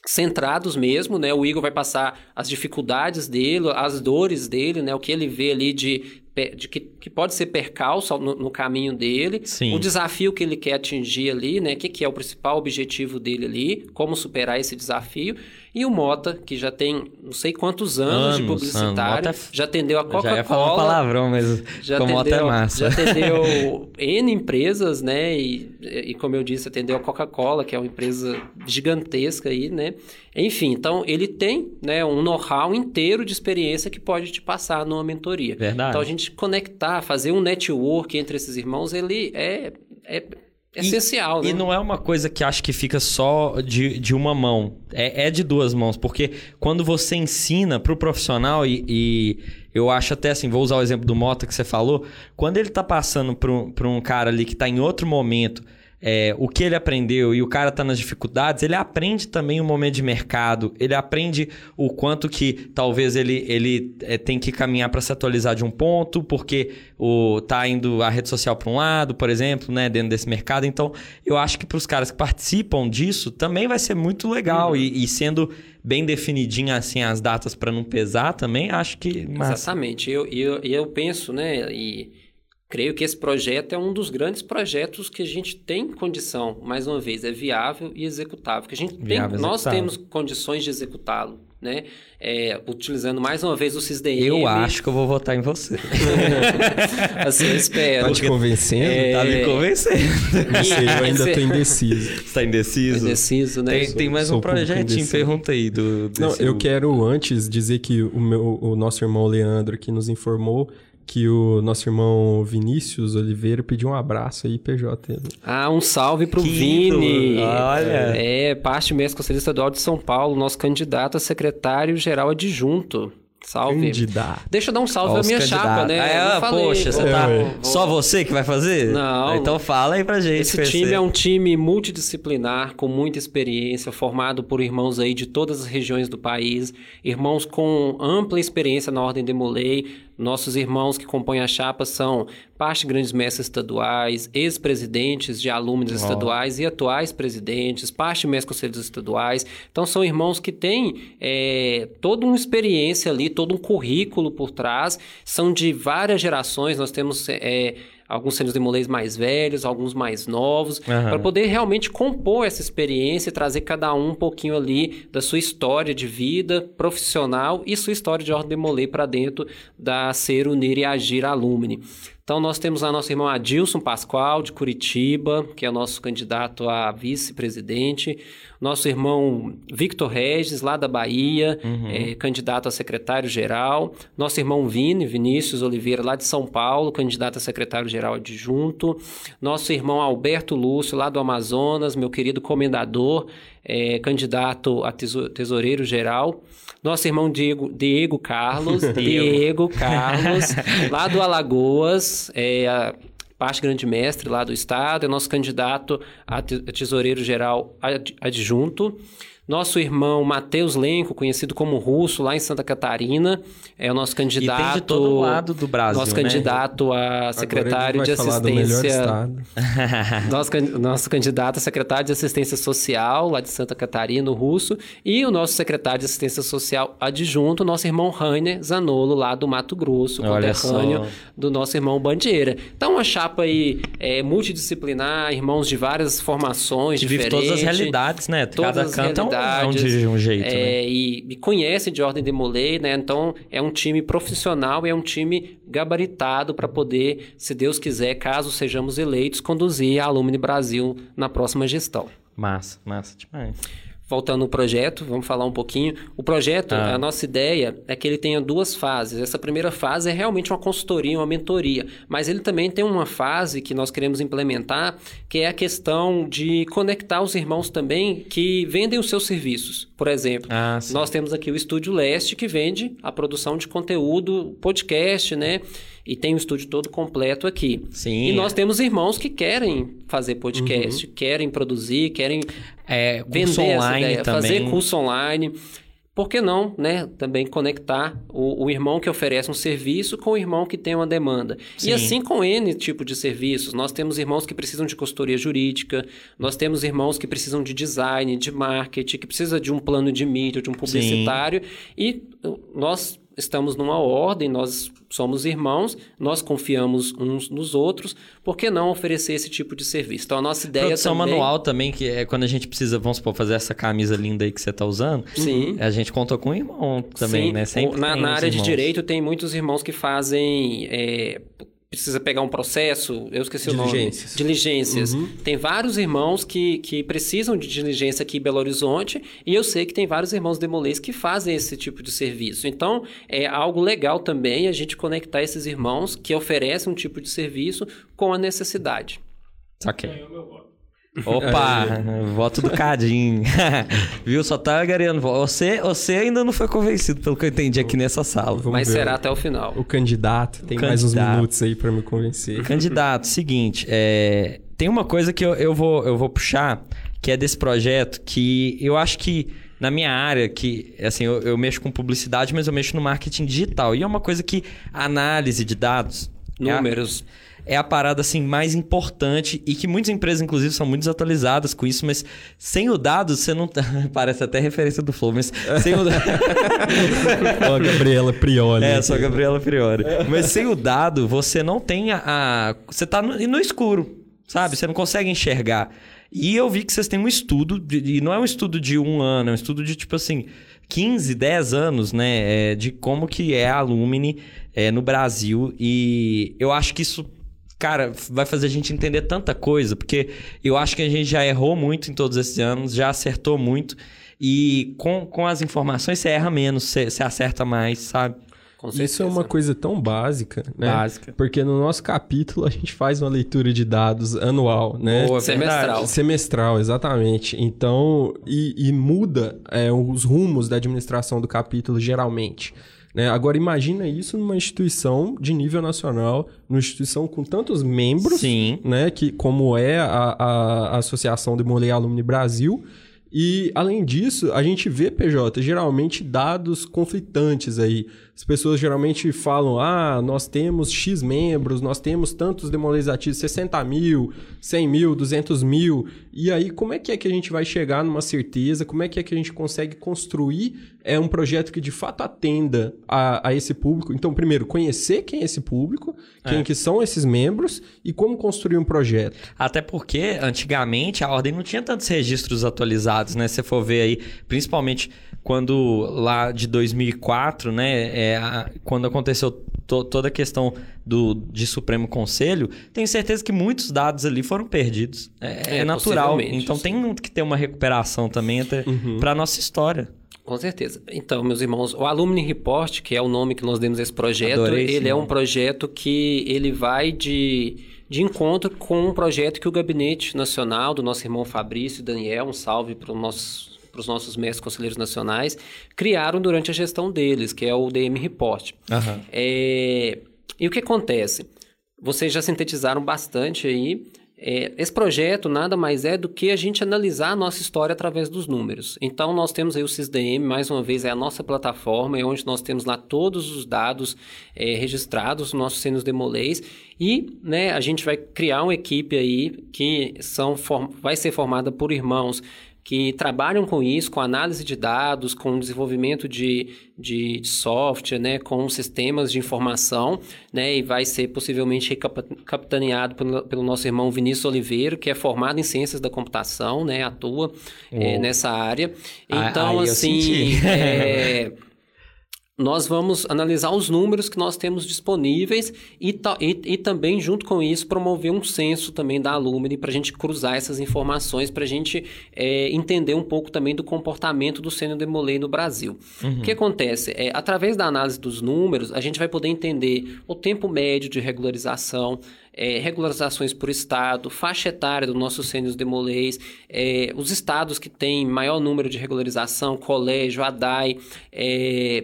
centrados mesmo, né? O Igor vai passar as dificuldades dele, as dores dele, né? O que ele vê ali de de que, que pode ser percalço no, no caminho dele, Sim. o desafio que ele quer atingir ali, né? O que, que é o principal objetivo dele ali, como superar esse desafio. E o Mota, que já tem não sei quantos anos, anos de publicitário, anos. É já atendeu a Coca-Cola. Já ia falar um palavrão, mas já atendeu, Mota é massa. Já atendeu N empresas, né? E, e como eu disse, atendeu a Coca-Cola, que é uma empresa gigantesca aí, né? Enfim, então ele tem né, um know-how inteiro de experiência que pode te passar numa mentoria. Verdade. Então a gente conectar, fazer um network entre esses irmãos, ele é, é essencial, e, né? E não é uma coisa que acho que fica só de, de uma mão. É, é de duas mãos. Porque quando você ensina para o profissional, e, e, eu acho até assim, vou usar o exemplo do Mota que você falou, quando ele está passando para um cara ali que está em outro momento é, o que ele aprendeu e o cara está nas dificuldades, ele aprende também o momento de mercado, ele aprende o quanto que talvez ele, ele é, tem que caminhar para se atualizar de um ponto, porque o, tá indo a rede social para um lado, por exemplo, né, dentro desse mercado. Então, eu acho que para os caras que participam disso também vai ser muito legal uhum. e, e, sendo bem definidinha assim as datas para não pesar também, acho que. Massa. Exatamente. Eu, eu, eu penso, né, e Creio que esse projeto é um dos grandes projetos que a gente tem condição, mais uma vez, é viável e executável. Que a gente tem, nós temos condições de executá-lo. né? É, utilizando mais uma vez o CISDM. Eu acho que eu vou votar em você. assim, eu espero. Tá te convencendo? É... Tá me convencendo. Não sei, eu ainda tô indeciso. Você tá indeciso? Indeciso, né? Tem, sou, tem mais um projetinho, pergunta aí do... Não, eu quero antes dizer que o, meu, o nosso irmão Leandro aqui nos informou que o nosso irmão Vinícius Oliveira pediu um abraço aí, PJ. Ah, um salve pro que Vini. Olha. É, parte mesmo Conselho Estadual de São Paulo, nosso candidato a secretário-geral adjunto. Salve. Candidato. Deixa eu dar um salve pra minha candidato. chapa, né? É, poxa, você tá. Só você que vai fazer? Não. Então fala aí pra gente. Esse time é um time multidisciplinar, com muita experiência, formado por irmãos aí de todas as regiões do país, irmãos com ampla experiência na Ordem de Molay, nossos irmãos que compõem a chapa são parte grandes mestres estaduais, ex-presidentes de alunos oh. estaduais e atuais presidentes, parte mestres conselhos estaduais. Então, são irmãos que têm é, toda uma experiência ali, todo um currículo por trás, são de várias gerações. Nós temos. É, alguns sênios demolês mais velhos, alguns mais novos, uhum. para poder realmente compor essa experiência e trazer cada um um pouquinho ali da sua história de vida profissional e sua história de ordem demolê para dentro da Ser, Unir e Agir Alumni. Então, nós temos a nossa irmã Adilson Pascoal, de Curitiba, que é o nosso candidato a vice-presidente. Nosso irmão Victor Regis, lá da Bahia, uhum. é, candidato a secretário-geral. Nosso irmão Vini, Vinícius Oliveira, lá de São Paulo, candidato a secretário-geral adjunto. Nosso irmão Alberto Lúcio, lá do Amazonas, meu querido comendador, é, candidato a tesoureiro-geral. Nosso irmão Diego, Diego Carlos, Diego Carlos, lá do Alagoas, é, a parte grande mestre lá do estado, é nosso candidato a tesoureiro geral adjunto. Nosso irmão Matheus Lenco, conhecido como Russo, lá em Santa Catarina, é o nosso candidato. E tem de todo lado do Brasil. Nosso né? candidato a secretário de assistência. nosso, nosso candidato a secretário de assistência social, lá de Santa Catarina, o Russo. E o nosso secretário de assistência social adjunto, nosso irmão Rainer Zanolo, lá do Mato Grosso, conterrâneo do nosso irmão Bandeira. Então, uma chapa aí é, multidisciplinar, irmãos de várias formações que diferentes. Vive todas as realidades, né? Todas Cada canto é um não de um jeito, é, né? e, e, conhece de ordem de né? Então é um time profissional e é um time gabaritado para poder, se Deus quiser, caso sejamos eleitos, conduzir a Alumni Brasil na próxima gestão. Massa, massa demais voltando ao projeto, vamos falar um pouquinho. O projeto, ah. a nossa ideia é que ele tenha duas fases. Essa primeira fase é realmente uma consultoria, uma mentoria, mas ele também tem uma fase que nós queremos implementar, que é a questão de conectar os irmãos também que vendem os seus serviços. Por exemplo, ah, nós temos aqui o Estúdio Leste que vende a produção de conteúdo, podcast, né? E tem o estúdio todo completo aqui. Sim. E nós temos irmãos que querem fazer podcast, uhum. querem produzir, querem é, vender online ideia, também. fazer curso online. Por que não, né? Também conectar o, o, irmão que oferece um serviço com o irmão que tem uma demanda. Sim. E assim com N tipo de serviços. Nós temos irmãos que precisam de consultoria jurídica, nós temos irmãos que precisam de design, de marketing, que precisa de um plano de mídia, de um publicitário. Sim. E nós estamos numa ordem, nós somos irmãos, nós confiamos uns nos outros, por que não oferecer esse tipo de serviço? Então a nossa ideia Produção também... manual também, que é quando a gente precisa, vamos supor, fazer essa camisa linda aí que você está usando. Sim. A gente conta com um irmão também, Sim. né? Sempre na, na área irmãos. de direito tem muitos irmãos que fazem... É, precisa pegar um processo, eu esqueci o nome. Diligências. Uhum. Tem vários irmãos que, que precisam de diligência aqui em Belo Horizonte e eu sei que tem vários irmãos demolês que fazem esse tipo de serviço. Então, é algo legal também a gente conectar esses irmãos que oferecem um tipo de serviço com a necessidade. Ok. Opa, voto do Cadinho. Viu? Só tá gareando. Você, você ainda não foi convencido, pelo que eu entendi aqui nessa sala. Vamos Mas ver. será até o final. O candidato. Tem o mais candidato. uns minutos aí para me convencer. Candidato, seguinte. É, tem uma coisa que eu, eu, vou, eu vou puxar, que é desse projeto, que eu acho que na minha área, que assim, eu, eu mexo com publicidade, mas eu mexo no marketing digital. E é uma coisa que análise de dados. Números. É a, é a parada assim mais importante e que muitas empresas inclusive são muito desatualizadas com isso, mas sem o dado você não parece até referência do Flow, mas sem o Ó, a Gabriela Prioli. É, só a Gabriela Prioli. Mas sem o dado, você não tem a, a... você tá no, no escuro, sabe? Você não consegue enxergar. E eu vi que vocês têm um estudo, e não é um estudo de um ano, é um estudo de tipo assim, 15, 10 anos, né, é, de como que é a Alumni é, no Brasil e eu acho que isso cara, vai fazer a gente entender tanta coisa, porque eu acho que a gente já errou muito em todos esses anos, já acertou muito, e com, com as informações você erra menos, você, você acerta mais, sabe? Isso é uma coisa tão básica, né? Básica. Porque no nosso capítulo a gente faz uma leitura de dados anual, né? Boa, semestral. Semestral, exatamente. Então, e, e muda é, os rumos da administração do capítulo geralmente. Né? Agora, imagina isso numa instituição de nível nacional, numa instituição com tantos membros, Sim. Né? Que, como é a, a, Associação de Molei Alumni Brasil, e, além disso, a gente vê, PJ, geralmente dados conflitantes aí. As pessoas geralmente falam, ah, nós temos X membros, nós temos tantos demolês ativos, 60 mil, 100 mil, 200 mil. E aí, como é que é que a gente vai chegar numa certeza? Como é que é que a gente consegue construir é, um projeto que de fato atenda a, a esse público? Então, primeiro, conhecer quem é esse público, quem é. que são esses membros e como construir um projeto. Até porque, antigamente, a ordem não tinha tantos registros atualizados, né? Se você for ver aí, principalmente quando lá de 2004, né, é, a, quando aconteceu to, toda a questão do, de Supremo Conselho, tenho certeza que muitos dados ali foram perdidos. É, é, é natural. Então sim. tem que ter uma recuperação também uhum. para a nossa história. Com certeza. Então, meus irmãos, o Alumni Report, que é o nome que nós demos a esse projeto, Adorei ele é um projeto que ele vai de, de encontro com um projeto que o Gabinete Nacional do nosso irmão Fabrício e Daniel, um salve para os nossos para os nossos mestres conselheiros nacionais, criaram durante a gestão deles, que é o DM Report. Uhum. É, e o que acontece? Vocês já sintetizaram bastante aí. É, esse projeto nada mais é do que a gente analisar a nossa história através dos números. Então, nós temos aí o SysDM, mais uma vez, é a nossa plataforma, é onde nós temos lá todos os dados é, registrados, nossos senos demolês, e né, a gente vai criar uma equipe aí que são, vai ser formada por irmãos que trabalham com isso, com análise de dados, com desenvolvimento de, de, software, né, com sistemas de informação, né, e vai ser possivelmente capitaneado pelo, pelo nosso irmão Vinícius Oliveira, que é formado em ciências da computação, né, atua é, nessa área. Então, assim, é, nós vamos analisar os números que nós temos disponíveis e, e, e também, junto com isso, promover um censo também da Alumni para a gente cruzar essas informações, para a gente é, entender um pouco também do comportamento do sênior demolei no Brasil. Uhum. O que acontece? É, através da análise dos números, a gente vai poder entender o tempo médio de regularização, é, regularizações por estado, faixa etária do nosso sênios demolês, é, os estados que têm maior número de regularização, colégio, ADAI, é,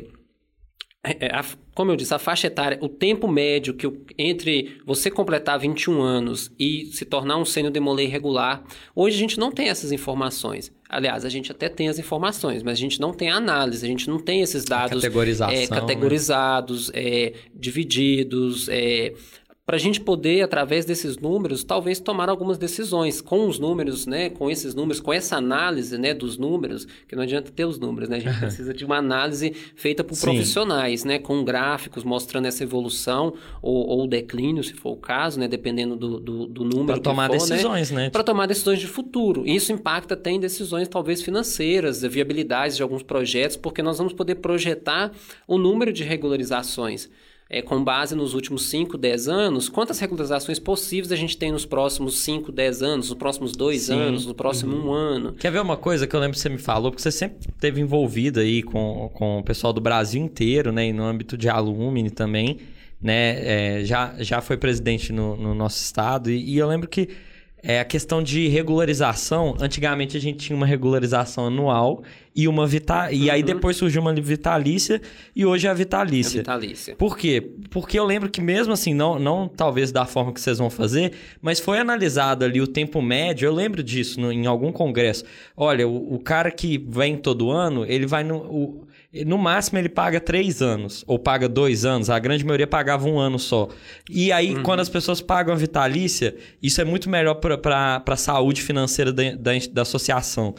como eu disse, a faixa etária, o tempo médio que entre você completar 21 anos e se tornar um sênior demolei regular, hoje a gente não tem essas informações. Aliás, a gente até tem as informações, mas a gente não tem a análise, a gente não tem esses dados é, categorizados, né? é, divididos, é, para a gente poder, através desses números, talvez tomar algumas decisões com os números, né? Com esses números, com essa análise, né? Dos números, que não adianta ter os números, né? A gente precisa de uma análise feita por Sim. profissionais, né? Com gráficos mostrando essa evolução ou, ou declínio, se for o caso, né? Dependendo do, do, do número. Para tomar for, né? decisões, né? né? Para tomar decisões de futuro. Isso impacta até em decisões, talvez financeiras, viabilidades de alguns projetos, porque nós vamos poder projetar o número de regularizações é, com base nos últimos 5, 10 anos, quantas regularizações possíveis a gente tem nos próximos 5, 10 anos, nos próximos 2 anos, no próximo uhum. um ano. Quer ver uma coisa que eu lembro que você me falou, porque você sempre esteve envolvido aí com, com o pessoal do Brasil inteiro, né, e no âmbito de alumni também, né, é, já, já foi presidente no, no nosso estado, e, e eu lembro que é a questão de regularização. Antigamente a gente tinha uma regularização anual e uma vita... e aí uhum. depois surgiu uma vitalícia e hoje é a vitalícia. A vitalícia. Por quê? Porque eu lembro que mesmo assim, não, não talvez da forma que vocês vão fazer, mas foi analisado ali o tempo médio, eu lembro disso no, em algum congresso. Olha, o, o, cara que vem todo ano, ele vai no... O, no máximo ele paga três anos, ou paga dois anos, a grande maioria pagava um ano só. E aí, uhum. quando as pessoas pagam a vitalícia, isso é muito melhor para a saúde financeira da, da, da associação.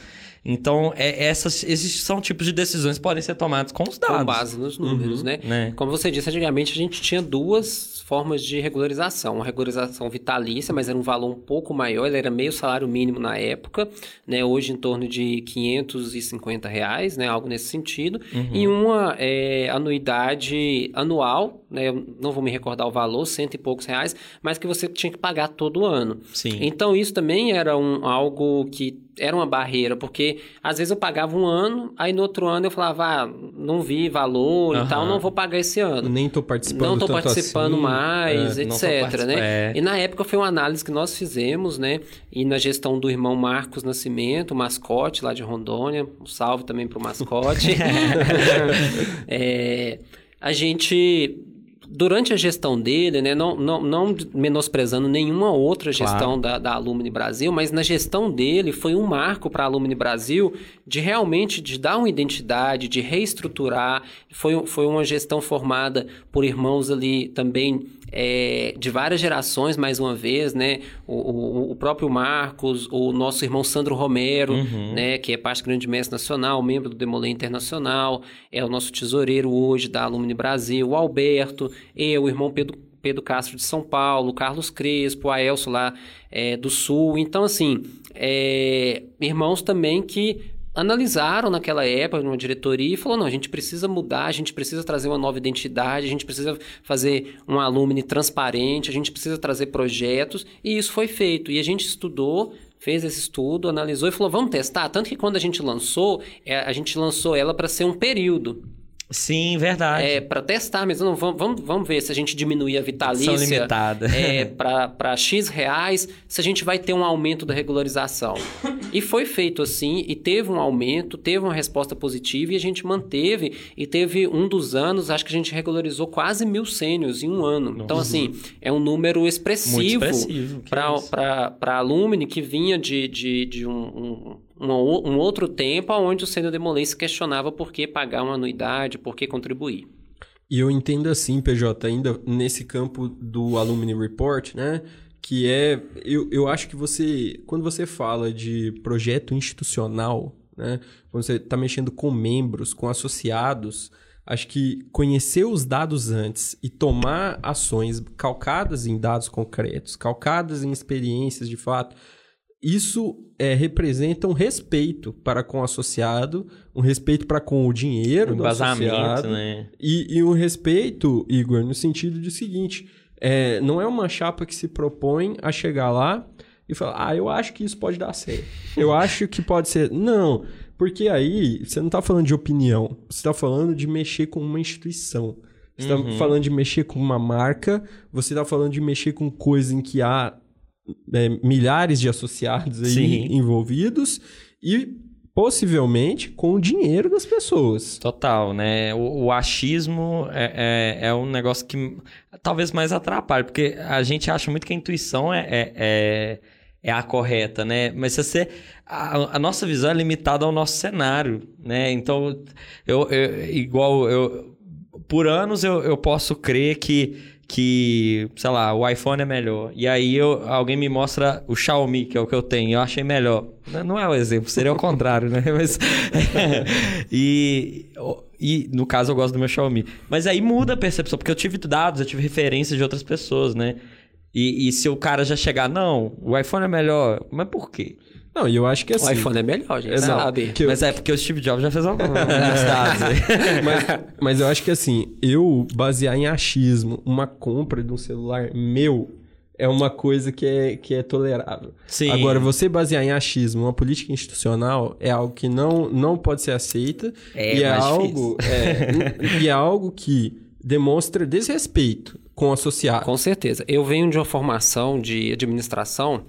Então, é, essas, esses são tipos de decisões que podem ser tomadas com os dados. Com base nos números, uhum, né? né? Como você disse, antigamente a gente tinha duas formas de regularização. Uma regularização vitalícia, mas era um valor um pouco maior, ele era meio salário mínimo na época, né? Hoje em torno de 550 reais, né? Algo nesse sentido. Uhum. E uma é, anuidade anual, né? Eu não vou me recordar o valor, cento e poucos reais, mas que você tinha que pagar todo ano. Sim. Então isso também era um, algo que era uma barreira, porque às vezes eu pagava um ano, aí no outro ano eu falava, ah, não vi valor uhum. e tal, não vou pagar esse ano. Nem estou participando Não estou participando assim, mais, é, etc, né? É. E na época foi uma análise que nós fizemos, né? E na gestão do irmão Marcos Nascimento, o mascote lá de Rondônia, um salve também para o mascote. é, a gente durante a gestão dele, né, não, não, não menosprezando nenhuma outra gestão claro. da, da Alumni Brasil, mas na gestão dele foi um marco para a Alumni Brasil de realmente de dar uma identidade, de reestruturar. Foi, foi uma gestão formada por irmãos ali também é, de várias gerações, mais uma vez, né? O, o, o, próprio Marcos, o nosso irmão Sandro Romero, uhum. né? Que é parte do Grande Mestre Nacional, membro do Demolê Internacional, é o nosso tesoureiro hoje da Alumni Brasil, o Alberto, eu, o irmão Pedro, Pedro Castro de São Paulo, Carlos Crespo, a Elcio lá é, do Sul. Então, assim, é, irmãos também que analisaram naquela época, numa diretoria, e falou: não, a gente precisa mudar, a gente precisa trazer uma nova identidade, a gente precisa fazer um alumni transparente, a gente precisa trazer projetos, e isso foi feito. E a gente estudou, fez esse estudo, analisou e falou: vamos testar. Tanto que quando a gente lançou, é, a gente lançou ela para ser um período. Sim, verdade. É, para testar mesmo. Não, vamos, vamos, vamos ver se a gente diminuir a vitalícia limitada. é, para X reais, se a gente vai ter um aumento da regularização. E foi feito assim, e teve um aumento, teve uma resposta positiva, e a gente manteve, e teve um dos anos, acho que a gente regularizou quase mil sênios em um ano. Nossa. Então, assim, é um número expressivo, expressivo para alumni que vinha de, de, de um, um um, um outro tempo onde o Sênior Demolay questionava por que pagar uma anuidade, por que contribuir. E eu entendo assim, PJ, ainda nesse campo do Alumni Report, né? Que é. Eu, eu acho que você. Quando você fala de projeto institucional, né? Quando você está mexendo com membros, com associados, acho que conhecer os dados antes e tomar ações calcadas em dados concretos, calcadas em experiências de fato, isso é, representa um respeito para com o associado, um respeito para com o dinheiro um do associado. Né? E, e um respeito, Igor, no sentido de seguinte: é, não é uma chapa que se propõe a chegar lá e falar, ah, eu acho que isso pode dar certo. Eu acho que pode ser. Não, porque aí você não está falando de opinião, você está falando de mexer com uma instituição. Você está uhum. falando de mexer com uma marca, você está falando de mexer com coisa em que há é, milhares de associados aí Sim. envolvidos e possivelmente com o dinheiro das pessoas. Total, né? O, o achismo é, é, é, um negócio que talvez mais atrapalhe, porque a gente acha muito que a intuição é, é, é, é a correta, né? Mas se você... A, a, nossa visão é limitada ao nosso cenário, né? Então, eu, eu igual eu... Por anos eu, eu posso crer que que, sei lá, o iPhone é melhor. E aí eu, alguém me mostra o Xiaomi, que é o que eu tenho, eu achei melhor. Não é o exemplo, seria o contrário, né? Mas, e, e no caso eu gosto do meu Xiaomi. Mas aí muda a percepção, porque eu tive dados, eu tive referências de outras pessoas, né? E, e se o cara já chegar, não, o iPhone é melhor, mas por quê? Não, e eu acho que assim... O iPhone é melhor, gente Exato. sabe. Eu... Mas é porque o Steve Jobs já fez alguns dados. mas, mas eu acho que assim, eu basear em achismo uma compra de um celular meu é uma coisa que é, que é tolerável. Sim. Agora, você basear em achismo uma política institucional é algo que não, não pode ser aceita. É, e é algo é, E é algo que demonstra desrespeito com o associado. Com certeza. Eu venho de uma formação de administração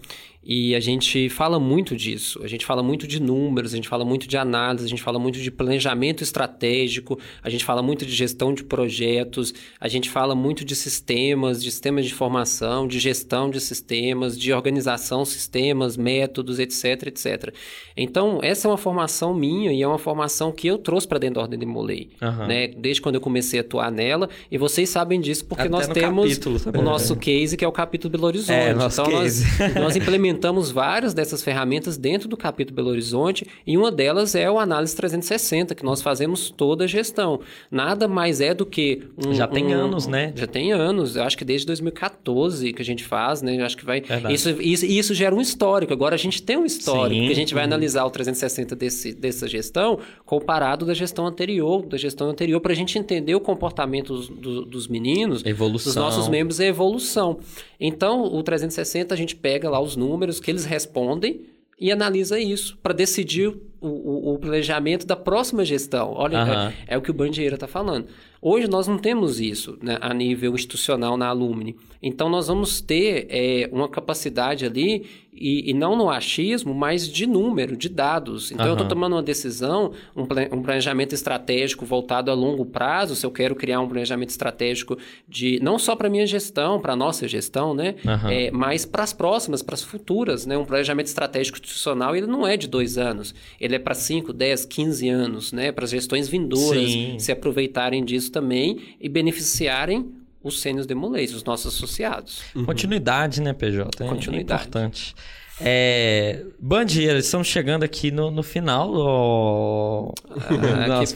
e a gente fala muito disso, a gente fala muito de números, a gente fala muito de análise, a gente fala muito de planejamento estratégico, a gente fala muito de gestão de projetos, a gente fala muito de sistemas, de sistemas de formação, de gestão de sistemas, de organização, sistemas, métodos, etc, etc. Então, essa é uma formação minha e é uma formação que eu trouxe para dentro da Ordem de Molay, uhum. né? Desde quando eu comecei a atuar nela, e vocês sabem disso porque Até nós temos o nosso case, que é o capítulo Belo Horizonte. É, então, nós, nós implementamos implementamos várias dessas ferramentas dentro do capítulo Belo Horizonte e uma delas é o Análise 360, que nós fazemos toda a gestão. Nada mais é do que... Um, já tem um, anos, né? Já tem anos. Eu acho que desde 2014 que a gente faz, né? Eu acho que vai... Isso, isso, isso gera um histórico. Agora a gente tem um histórico, Sim. que a gente vai uhum. analisar o 360 desse, dessa gestão comparado da gestão anterior, da gestão anterior, para a gente entender o comportamento dos, do, dos meninos, evolução. dos nossos membros e a evolução. Então, o 360 a gente pega lá os números que eles respondem e analisa isso para decidir o, o, planejamento da próxima gestão. Olha, uhum. é, é, o que o Bandieira está falando. Hoje nós não temos isso né, a nível institucional na Alumni. Então nós vamos ter é, uma capacidade ali, e, e, não no achismo, mas de número, de dados. Então uhum. eu estou tomando uma decisão, um, um, planejamento estratégico voltado a longo prazo, se eu quero criar um planejamento estratégico de não só para minha gestão, para a nossa gestão, né? Uhum. É, mas para as próximas, para as futuras. Né? Um planejamento estratégico institucional ele não é de dois anos, ele é para 5, 10, 15 anos, né? para as gestões vindouras Sim. se aproveitarem disso também e beneficiarem os sênios demolês, os nossos associados. Uhum. Continuidade, né, PJ? É, Continuidade. É importante. É, Bandeira, estamos chegando aqui no, no final do ah, nosso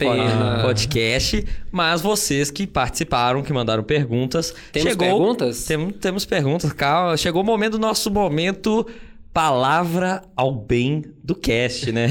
podcast, mas vocês que participaram, que mandaram perguntas. Temos chegou, perguntas? Tem, temos perguntas, calma. Chegou o momento do nosso momento palavra ao bem do cast, né?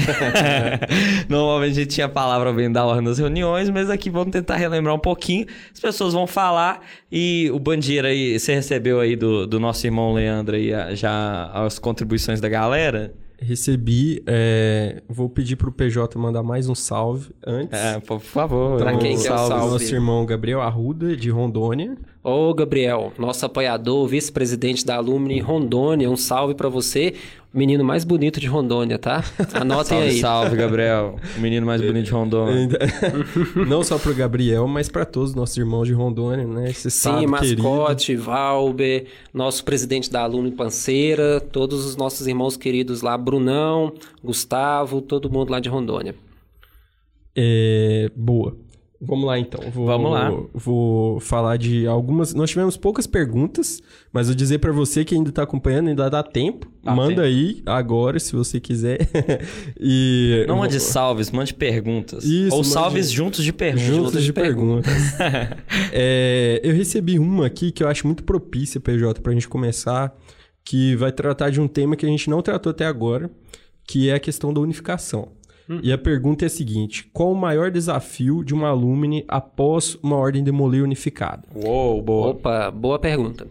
Normalmente a gente tinha palavra ao bem da ordem das reuniões, mas aqui vamos tentar relembrar um pouquinho. As pessoas vão falar e o Bandeira aí, você recebeu aí do, do nosso irmão Leandro aí já as contribuições da galera? Recebi, é, vou pedir pro PJ mandar mais um salve antes. É, por favor. Pra quem um quer salve? salve? Nosso irmão Gabriel Arruda, de Rondônia. Ô, Gabriel, nosso apoiador, vice-presidente da Alumni Rondônia, um salve para você. Menino mais bonito de Rondônia, tá? Anotem salve, aí. Salve, Gabriel. O menino mais bonito de Rondônia. Não só pro Gabriel, mas para todos os nossos irmãos de Rondônia, né? Esse Sim, mascote, querido. Valber, nosso presidente da Alumni Panceira, todos os nossos irmãos queridos lá, Brunão, Gustavo, todo mundo lá de Rondônia. É, boa. Vamos lá então. Vou, Vamos lá. Vou falar de algumas. Nós tivemos poucas perguntas, mas eu dizer para você que ainda está acompanhando, ainda dá tempo. Dá Manda tempo. aí agora, se você quiser. e não mande salves, mande perguntas. Isso, Ou salves juntos de perguntas. Juntos de, de perguntas. é, eu recebi uma aqui que eu acho muito propícia, PJ, para a gente começar, que vai tratar de um tema que a gente não tratou até agora, que é a questão da unificação. Hum. E a pergunta é a seguinte: qual o maior desafio de uma alumni após uma ordem demolir unificada? Uou, boa. Opa, boa pergunta.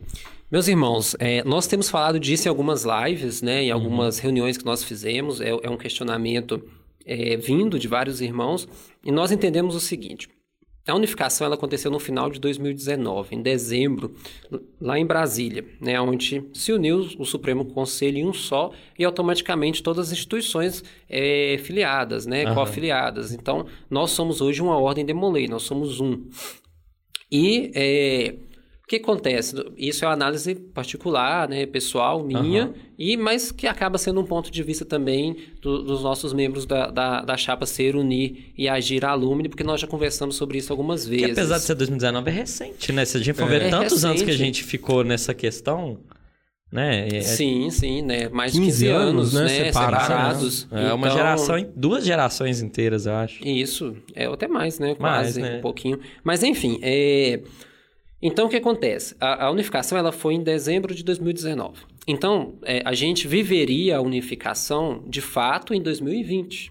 Meus irmãos, é, nós temos falado disso em algumas lives, né, em algumas uhum. reuniões que nós fizemos. É, é um questionamento é, vindo de vários irmãos. E nós entendemos o seguinte: a unificação ela aconteceu no final de 2019, em dezembro, lá em Brasília, né, onde se uniu o Supremo Conselho em um só e automaticamente todas as instituições é, filiadas, né, uhum. co-afiliadas. Então, nós somos hoje uma ordem de Molay, nós somos um. E é, que acontece? Isso é uma análise particular, né, pessoal, minha, uhum. e mas que acaba sendo um ponto de vista também do, dos nossos membros da, da, da, chapa Ser Unir e Agir Alumni, porque nós já conversamos sobre isso algumas vezes. Que apesar de ser 2019, é recente, né? Se a gente for ver é tantos recente. anos que a gente ficou nessa questão... Né? É... Sim, sim, né? Mais de 15, 15 anos, né? né? Separados. É então... uma geração, duas gerações inteiras, eu acho. Isso, é até mais, né? Quase, mais, né? um pouquinho. Mas enfim, é... Então, o que acontece? A, a, unificação ela foi em dezembro de 2019. Então, é, a gente viveria a unificação, de fato, em 2020.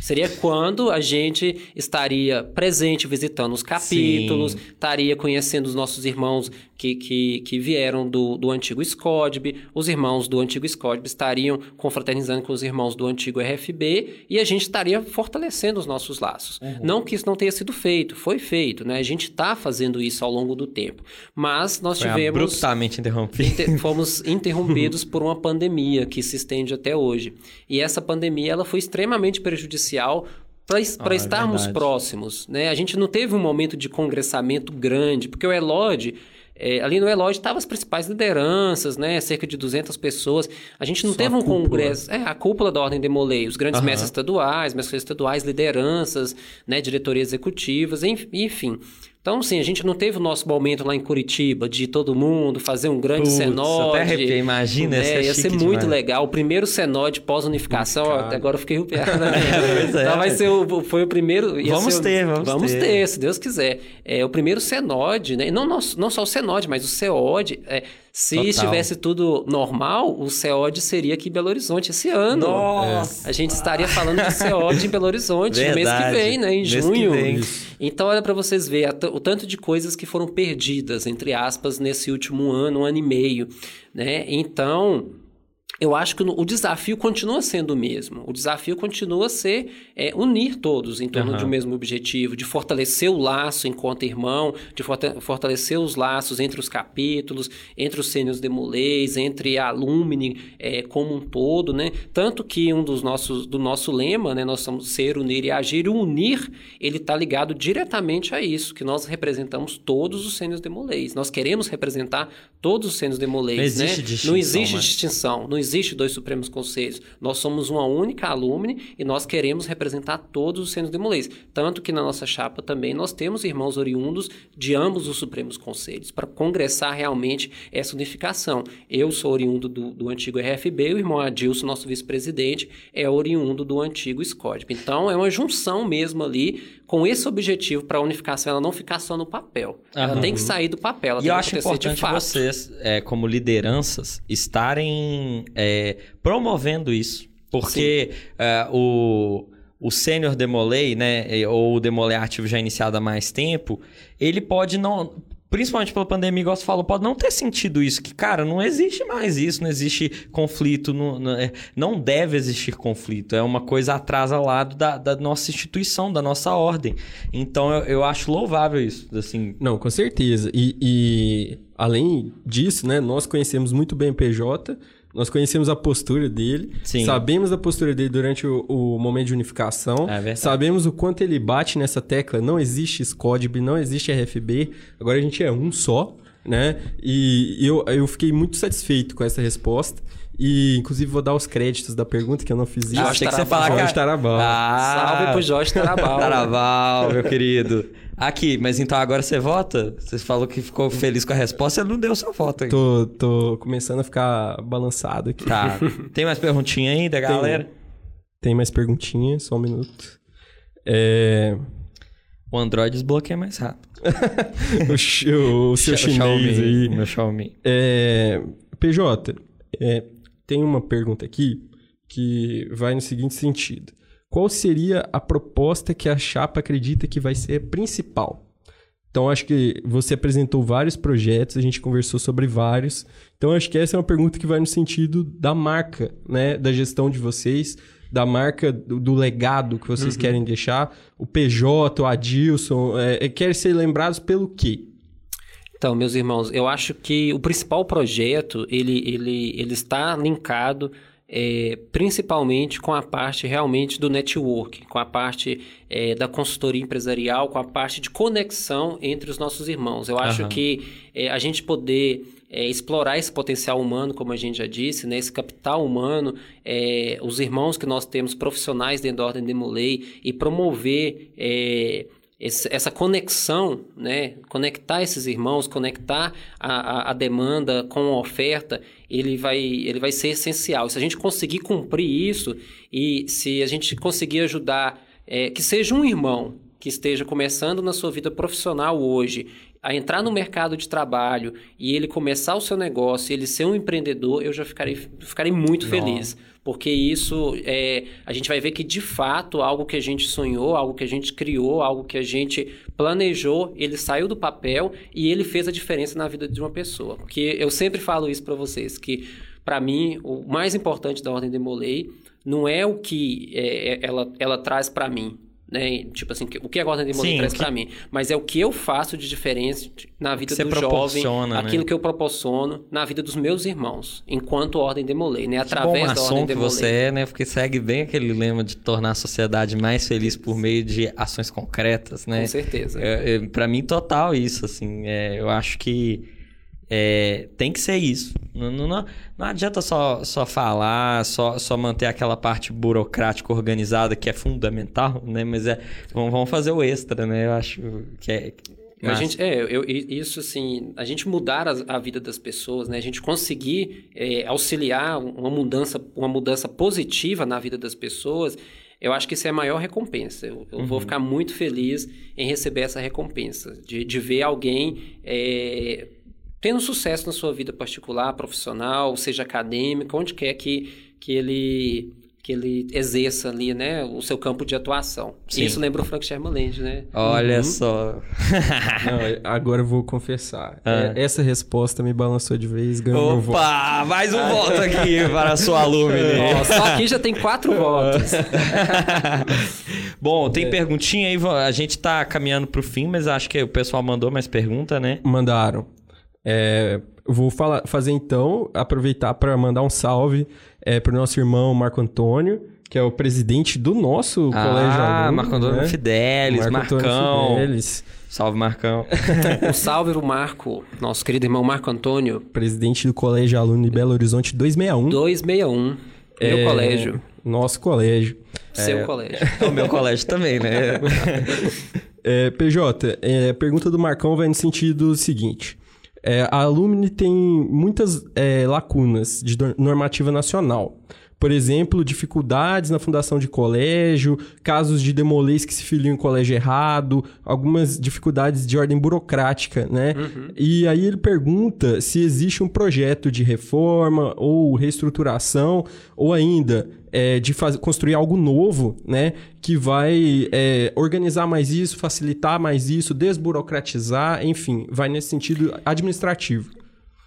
Seria quando a gente estaria presente visitando os capítulos, Sim. estaria conhecendo os nossos irmãos que, que, que vieram do, do antigo SCODB, os irmãos do antigo SCODB estariam confraternizando com os irmãos do antigo RFB e a gente estaria fortalecendo os nossos laços. Uhum. Não que isso não tenha sido feito, foi feito, né? A gente está fazendo isso ao longo do tempo. Mas nós foi tivemos. Abruptamente interrompido. Inter, fomos interrompidos por uma pandemia que se estende até hoje. E essa pandemia ela foi extremamente prejudicial para ah, é estarmos é próximos. Né? A gente não teve um momento de congressamento grande, porque o Elode é, ali no Elógio estavam as principais lideranças, né? Cerca de 200 pessoas. A gente não Só teve um congresso... É, a cúpula da Ordem Demolei. Os grandes uhum. mestres estaduais, mestres estaduais, lideranças, né? Diretoria executivas, enfim. Então, sim, a gente não teve o nosso momento lá em Curitiba de todo mundo fazer um grande Senode. Até arrepiei, imagina, é, ia ser muito legal. O primeiro Senode pós-unificação, agora eu fiquei rupiado. Né? é, então vai ser o, foi o primeiro. Vamos o, ter, vamos, vamos ter. ter. se Deus quiser. É o primeiro Senode, né? Não, não, não só o Senode, mas o CEOD. É, se Total. estivesse tudo normal, o CEOD seria aqui em Belo Horizonte esse ano. Nossa! A gente estaria falando de CEOD em Belo Horizonte no mês que vem, né? Em mês junho. Então, olha para vocês verem o tanto de coisas que foram perdidas, entre aspas, nesse último ano, um ano e meio, né? Então, eu acho que o desafio continua sendo o mesmo. O desafio continua a ser é, unir todos em torno uhum. de um mesmo objetivo, de fortalecer o laço enquanto irmão, de fortalecer os laços entre os capítulos, entre os sênios demolês, entre a alumni é, como um todo, né? Tanto que um dos nossos, do nosso lema, né? Nós somos ser, unir e agir. E o unir, ele está ligado diretamente a isso, que nós representamos todos os sênios demolês. Nós queremos representar todos os sênios demolês, Não existe né? distinção. Não existe mas... distinção. Não existe existe dois Supremos Conselhos. Nós somos uma única alumne e nós queremos representar todos os centros de demolês. Tanto que na nossa chapa também nós temos irmãos oriundos de ambos os Supremos Conselhos, para congressar realmente essa unificação. Eu sou oriundo do, do antigo RFB, o irmão Adilson, nosso vice-presidente, é oriundo do antigo SCODP. Então é uma junção mesmo ali com esse objetivo para a unificação ela não ficar só no papel. Uhum. Ela tem que sair do papel. e eu acho importante vocês, é, como lideranças, estarem é, promovendo isso. Porque é, o, o sênior demolei, né, ou o demolei ativo já iniciado há mais tempo, ele pode não principalmente pela pandemia, igual você falou, pode não ter sentido isso, que, cara, não existe mais isso, não existe conflito, não, não, é, deve existir conflito, é uma coisa atrás ao lado da, da nossa instituição, da nossa ordem. Então, eu, eu acho louvável isso, assim... Não, com certeza. E, e além disso, né, nós conhecemos muito bem o PJ, nós conhecemos a postura dele, Sim. sabemos a postura dele durante o, o momento de unificação, é sabemos o quanto ele bate nessa tecla. Não existe SCODB, não existe RFB, agora a gente é um só, né? E eu, eu fiquei muito satisfeito com essa resposta. E, inclusive, vou dar os créditos da pergunta que eu não fiz isso. Ah, achei que você falar Jorge Tarabal. Ah, Salve pro Jorge Tarabal. Tarabal, meu querido. Aqui, mas então agora você vota? Você falou que ficou feliz com a resposta, você não deu sua voto aí. Tô, tô começando a ficar balançado aqui. Tá. Tem mais perguntinha aí da galera? Tem, tem mais perguntinha, só um minuto. É... O Android desbloqueia mais rápido. o, o, seu chinês Xiaomi, aí. Meu Xiaomi. É... PJ, é... tem uma pergunta aqui que vai no seguinte sentido qual seria a proposta que a chapa acredita que vai ser principal? Então, acho que você apresentou vários projetos, a gente conversou sobre vários. Então, acho que essa é uma pergunta que vai no sentido da marca, né? Da gestão de vocês, da marca, do, do legado que vocês uhum. querem deixar. O PJ, o Adilson, é, é, querem ser lembrados pelo quê? Então, meus irmãos, eu acho que o principal projeto, ele, ele, ele está linkado é, principalmente com a parte realmente do network, com a parte é, da consultoria empresarial, com a parte de conexão entre os nossos irmãos. Eu acho uhum. que é, a gente poder é, explorar esse potencial humano, como a gente já disse, né, esse capital humano, é, os irmãos que nós temos profissionais dentro da Ordem de Mulei e promover é, esse, essa conexão, né? conectar esses irmãos, conectar a, a, a, demanda com a oferta, ele vai, ele vai ser essencial. Se a gente conseguir cumprir isso e se a gente conseguir ajudar, é, que seja um irmão que esteja começando na sua vida profissional hoje a entrar no mercado de trabalho e ele começar o seu negócio, ele ser um empreendedor, eu já ficarei, ficarei muito feliz. Porque isso, é, a gente vai ver que de fato, algo que a gente sonhou, algo que a gente criou, algo que a gente planejou, ele saiu do papel e ele fez a diferença na vida de uma pessoa. Porque eu sempre falo isso para vocês, que para mim, o mais importante da Ordem de Molay não é o que é, é ela, ela traz para mim, né? Tipo assim, o que a Gordon Demolay traz que... para mim. Mas é o que eu faço de diferença na vida do jovem, né? aquilo que eu proporciono na vida dos meus irmãos, enquanto Ordem Demolay, né? Através da Ordem que você é, né? Porque segue bem aquele lema de tornar a sociedade mais feliz por meio de ações concretas, né? Com certeza. É, é, para mim, total isso, assim. É, eu acho que é, tem que ser isso. Não, não, não, adianta só, só falar, só, só manter aquela parte burocrática organizada que é fundamental, né? Mas é, vamos, fazer o extra, né? Eu acho que é, A gente, é, eu, isso assim, a gente mudar a, a, vida das pessoas, né? A gente conseguir é, auxiliar uma mudança, uma mudança positiva na vida das pessoas, eu acho que isso é a maior recompensa. Eu, eu uhum. vou ficar muito feliz em receber essa recompensa, de, de ver alguém é, tendo sucesso na sua vida particular, profissional, seja acadêmica, onde quer que, que ele que ele exerça ali, né, o seu campo de atuação. Sim. Isso lembra o Frank Sherman né? Olha uhum. só. Não, agora eu vou confessar. Ah. É, essa resposta me balançou de vez, ganhou Opa, um voto. mais um voto aqui para a sua alumni. Oh, só aqui já tem quatro votos. Bom, tem é. perguntinha aí, a gente tá caminhando pro fim, mas acho que o pessoal mandou mais pergunta, né? Mandaram. É, vou falar, fazer então, aproveitar para mandar um salve é, para o nosso irmão Marco Antônio, que é o presidente do nosso ah, colégio Ah, Marco Antônio né? Fidelis, Marco Marcão. Fidelis. Salve, Marcão. um salve pro Marco, nosso querido irmão Marco Antônio. Presidente do Colégio Aluno de Belo Horizonte 261. 261. É, meu colégio. Nosso colégio. Seu é, colégio. É o meu colégio também, né? é, PJ, é, a pergunta do Marcão vai no sentido seguinte. É, a Alumni tem muitas é, lacunas de normativa nacional. Por exemplo, dificuldades na fundação de colégio, casos de demolês que se filiam em colégio errado, algumas dificuldades de ordem burocrática, né? Uhum. E aí ele pergunta se existe um projeto de reforma ou reestruturação, ou ainda é, de fazer, construir algo novo, né? Que vai é, organizar mais isso, facilitar mais isso, desburocratizar, enfim, vai nesse sentido administrativo.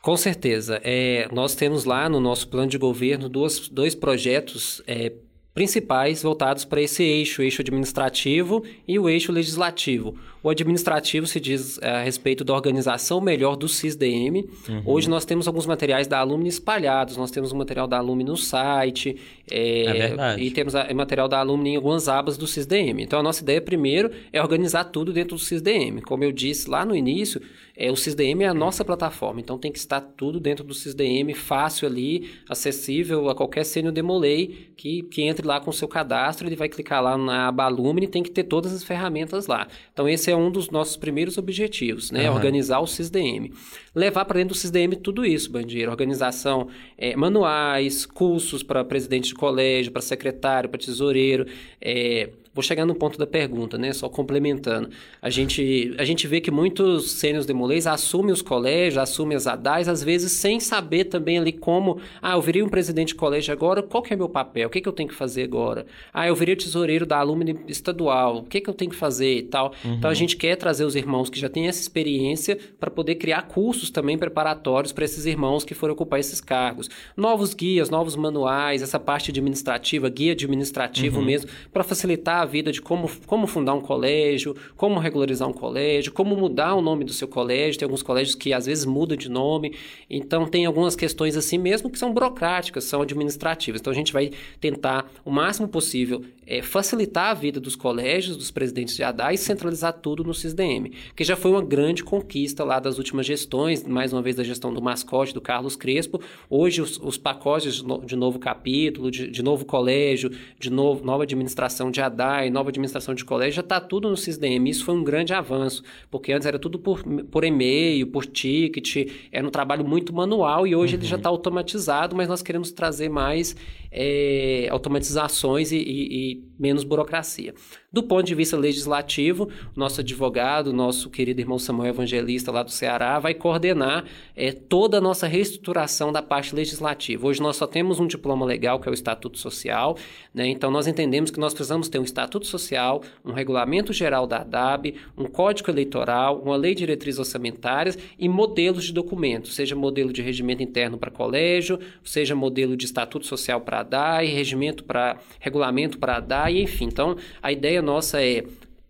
Com certeza. É, nós temos lá no nosso plano de governo duas, dois projetos é, principais voltados para esse eixo, o eixo administrativo e o eixo legislativo. O administrativo se diz é, a respeito da organização melhor do CISDM. Uhum. Hoje nós temos alguns materiais da Alumni espalhados. Nós temos o material da Alumni no site. É, é. E temos o material da Alumni em algumas abas do CISDM. Então a nossa ideia primeiro é organizar tudo dentro do CISDM. Como eu disse lá no início, é, o CISDM é a nossa plataforma. Então tem que estar tudo dentro do CISDM, fácil ali, acessível a qualquer sênior demolei que, que entre lá com o seu cadastro, ele vai clicar lá na aba Alumni, tem que ter todas as ferramentas lá. Então esse é um dos nossos primeiros objetivos, né? Uhum. Organizar o SysDM. Levar para dentro do SysDM tudo isso, Bandeira. Organização, é, manuais, cursos para presidente de colégio, para secretário, para tesoureiro, é, Vou chegar no ponto da pergunta, né? Só complementando. A gente, a gente vê que muitos sênios demolês assumem os colégios, assumem as ADAIs, às vezes sem saber também ali como... Ah, eu virei um presidente de colégio agora, qual que é meu papel? O que, que eu tenho que fazer agora? Ah, eu virei tesoureiro da alumni estadual, o que, que eu tenho que fazer e tal? Uhum. Então, a gente quer trazer os irmãos que já têm essa experiência para poder criar cursos também preparatórios para esses irmãos que forem ocupar esses cargos. Novos guias, novos manuais, essa parte administrativa, guia administrativo uhum. mesmo, para facilitar a vida de como, como fundar um colégio, como regularizar um colégio, como mudar o nome do seu colégio. Tem alguns colégios que às vezes mudam de nome. Então, tem algumas questões assim mesmo que são burocráticas, são administrativas. Então, a gente vai tentar o máximo possível é, facilitar a vida dos colégios, dos presidentes de ADA e centralizar tudo no CISDM, que já foi uma grande conquista lá das últimas gestões, mais uma vez da gestão do mascote, do Carlos Crespo. Hoje, os, os pacotes de, no, de, novo capítulo, de, de, novo colégio, de novo, nova administração de ADA e nova administração de colégio, já está tudo no SysDM. Isso foi um grande avanço, porque antes era tudo por, por e-mail, por ticket, era um trabalho muito manual e hoje uhum. ele já está uhum. automatizado, mas nós queremos trazer mais é, automatizações e, e, e menos burocracia. Do ponto de vista legislativo, nosso advogado, nosso querido irmão Samuel Evangelista lá do Ceará, vai coordenar é, toda a nossa reestruturação da parte legislativa. Hoje nós só temos um diploma legal, que é o Estatuto Social, né? então nós entendemos que nós precisamos ter um Estatuto Social, um regulamento geral da ADAB, um código eleitoral, uma lei de diretrizes orçamentárias e modelos de documentos, seja modelo de regimento interno para colégio, seja modelo de Estatuto Social para a ADAI, regimento para regulamento para a ADAI, enfim. Então, a ideia nossa é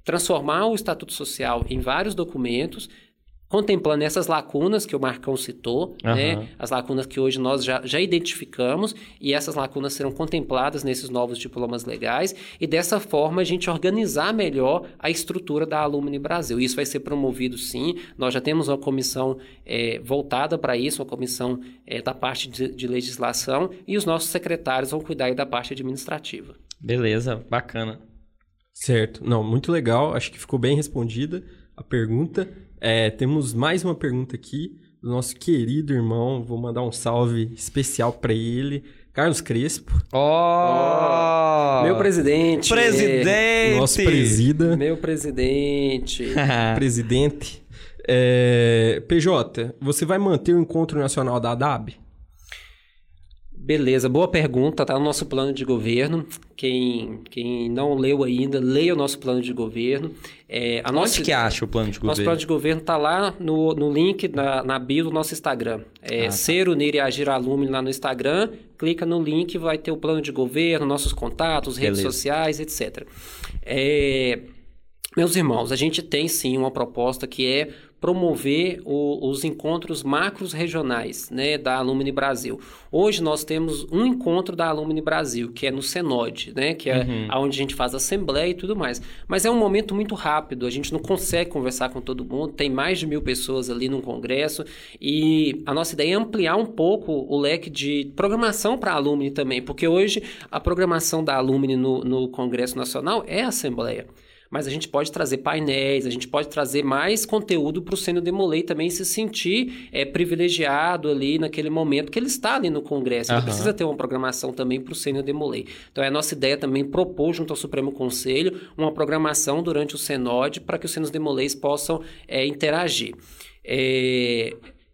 transformar o Estatuto Social em vários documentos, contemplando essas lacunas que o Marcão citou, uhum. né? as lacunas que hoje nós já, já identificamos, e essas lacunas serão contempladas nesses novos diplomas legais, e dessa forma a gente organizar melhor a estrutura da Alumni Brasil. Isso vai ser promovido sim, nós já temos uma comissão é, voltada para isso, uma comissão é, da parte de, de legislação, e os nossos secretários vão cuidar da parte administrativa. Beleza, bacana. Certo. Não, muito legal. Acho que ficou bem respondida a pergunta. É, temos mais uma pergunta aqui do nosso querido irmão. Vou mandar um salve especial para ele. Carlos Crespo. Oh! Meu presidente. Presidente! Nosso presida. Meu presidente. presidente. É, PJ, você vai manter o encontro nacional da ADAB? Beleza, boa pergunta, tá no nosso plano de governo. Quem, quem não leu ainda, leia o nosso plano de governo. É, a nossa, Onde que acha o plano de governo? Nosso plano de governo tá lá no, no link na, na bio do nosso Instagram. É ah, tá. Ser Unir e Agir Alume lá no Instagram. Clica no link, vai ter o plano de governo, nossos contatos, redes Beleza. sociais, etc. É, meus irmãos, a gente tem sim uma proposta que é promover o, os encontros macros regionais né, da Alumni Brasil. Hoje nós temos um encontro da Alumni Brasil, que é no Senod, né, que é uhum. onde a gente faz assembleia e tudo mais. Mas é um momento muito rápido, a gente não consegue conversar com todo mundo, tem mais de mil pessoas ali no congresso e a nossa ideia é ampliar um pouco o leque de programação para a Alumni também, porque hoje a programação da Alumni no, no Congresso Nacional é a assembleia mas a gente pode trazer painéis, a gente pode trazer mais conteúdo para o Sênior Demolei também se sentir é, privilegiado ali naquele momento que ele está ali no Congresso. Ele uhum. precisa ter uma programação também para o Sênior Demolei. Então é a nossa ideia também propor junto ao Supremo Conselho uma programação durante o Senod para que os Sênios Demoleis possam é, interagir. É,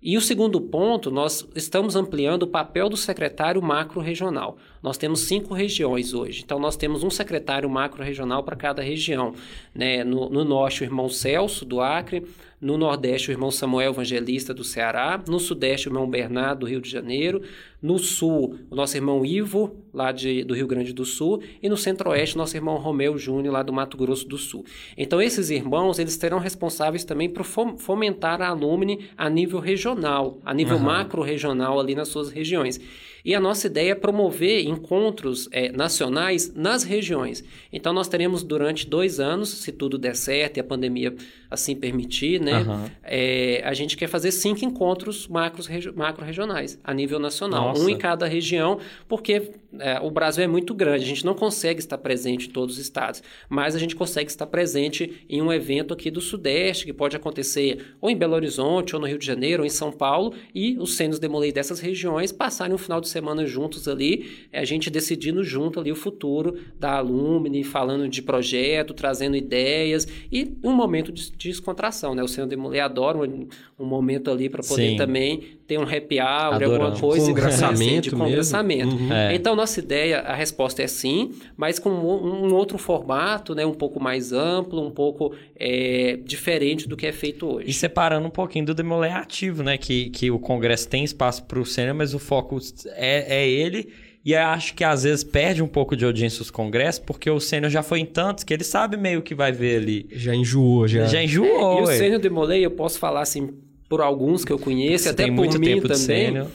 e o segundo ponto, nós estamos ampliando o papel do secretário macro-regional. Nós temos cinco regiões hoje, então nós temos um secretário macro-regional para cada região. Né? No, no norte, o irmão Celso, do Acre, no Nordeste, o irmão Samuel Evangelista do Ceará. No Sudeste, o irmão Bernardo do Rio de Janeiro. No Sul, o nosso irmão Ivo, lá de, do Rio Grande do Sul. E no Centro-Oeste, nosso irmão Romeu Júnior, lá do Mato Grosso do Sul. Então, esses irmãos, eles serão responsáveis também por fomentar a alumni a nível regional, a nível uhum. macro-regional ali nas suas regiões. E a nossa ideia é promover encontros é, nacionais nas regiões. Então, nós teremos durante dois anos, se tudo der certo e a pandemia assim permitir, né? Uhum. É, a gente quer fazer cinco encontros macro-regionais a nível nacional. Nossa. Um em cada região, porque é, o Brasil é muito grande. A gente não consegue estar presente em todos os estados. Mas a gente consegue estar presente em um evento aqui do Sudeste, que pode acontecer ou em Belo Horizonte, ou no Rio de Janeiro, ou em São Paulo, e os cenos demolei dessas regiões passarem um final de semana juntos ali, a gente decidindo junto ali o futuro da Alumni, falando de projeto, trazendo ideias e um momento de, de descontração, né? O Senhor Demolei adora um, um momento ali para poder Sim. também ter um happy hour, Adoramos. alguma coisa. Congressamento assim, de congressamento. Uhum. É. Então, nossa ideia, a resposta é sim, mas com um, um outro formato, né? Um pouco mais amplo, um pouco é, diferente do que é feito hoje. E separando um pouquinho do Demolei ativo, né? Que, que o Congresso tem espaço para o Senna, mas o foco é, é ele. E acho que às vezes perde um pouco de audiência os congressos, porque o sênior já foi em tantos que ele sabe meio que vai ver ali. Já enjoou, já. Já enjoou. É, e o sênior Demolei, eu posso falar assim, por alguns que eu conheço, Você até por muito mim tempo também.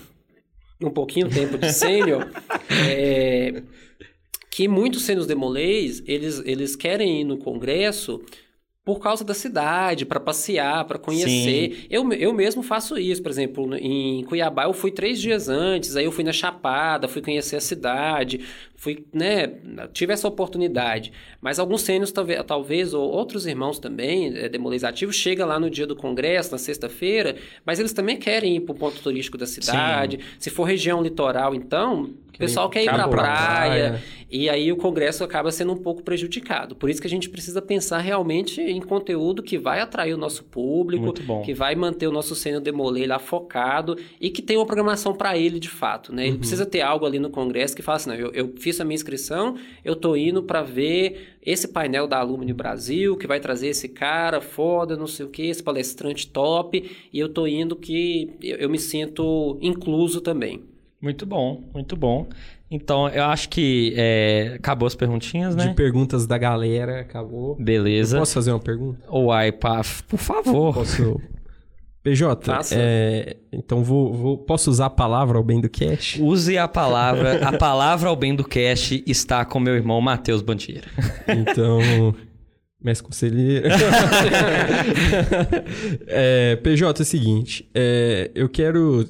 um pouquinho tempo de sênior. é, que muitos sênios demolês, eles, eles querem ir no congresso por causa da cidade, para passear, para conhecer. Eu, eu mesmo faço isso, por exemplo, em Cuiabá eu fui três dias antes, aí eu fui na Chapada, fui conhecer a cidade, fui, né, tive essa oportunidade. Mas alguns sênios, talvez, talvez, ou outros irmãos também, é, demolês ativos, chega lá no dia do congresso, na sexta-feira, mas eles também querem ir para o ponto turístico da cidade. Sim. Se for região litoral, então, o pessoal quer ir para a praia, praia, e aí o congresso acaba sendo um pouco prejudicado. Por isso que a gente precisa pensar realmente em conteúdo que vai atrair o nosso público, que vai manter o nosso sênior demolê lá focado e que tem uma programação para ele de fato, né? Ele uhum. precisa ter algo ali no congresso que fala assim, não, eu, eu fiz a minha inscrição, eu tô indo para ver esse painel da Alumni Brasil, que vai trazer esse cara foda, não sei o que, esse palestrante top, e eu tô indo que eu, eu me sinto incluso também. Muito bom, muito bom. Então, eu acho que é, acabou as perguntinhas, né? De perguntas da galera, acabou. Beleza. Eu posso fazer uma pergunta? Uai, pá, por favor. Posso... PJ, é, então vou, vou, posso usar a palavra ao bem do cash? Use a palavra. A palavra ao bem do cash está com meu irmão Matheus Bandeira. Então, mestre conselheiro. é, PJ, é o seguinte, é, eu quero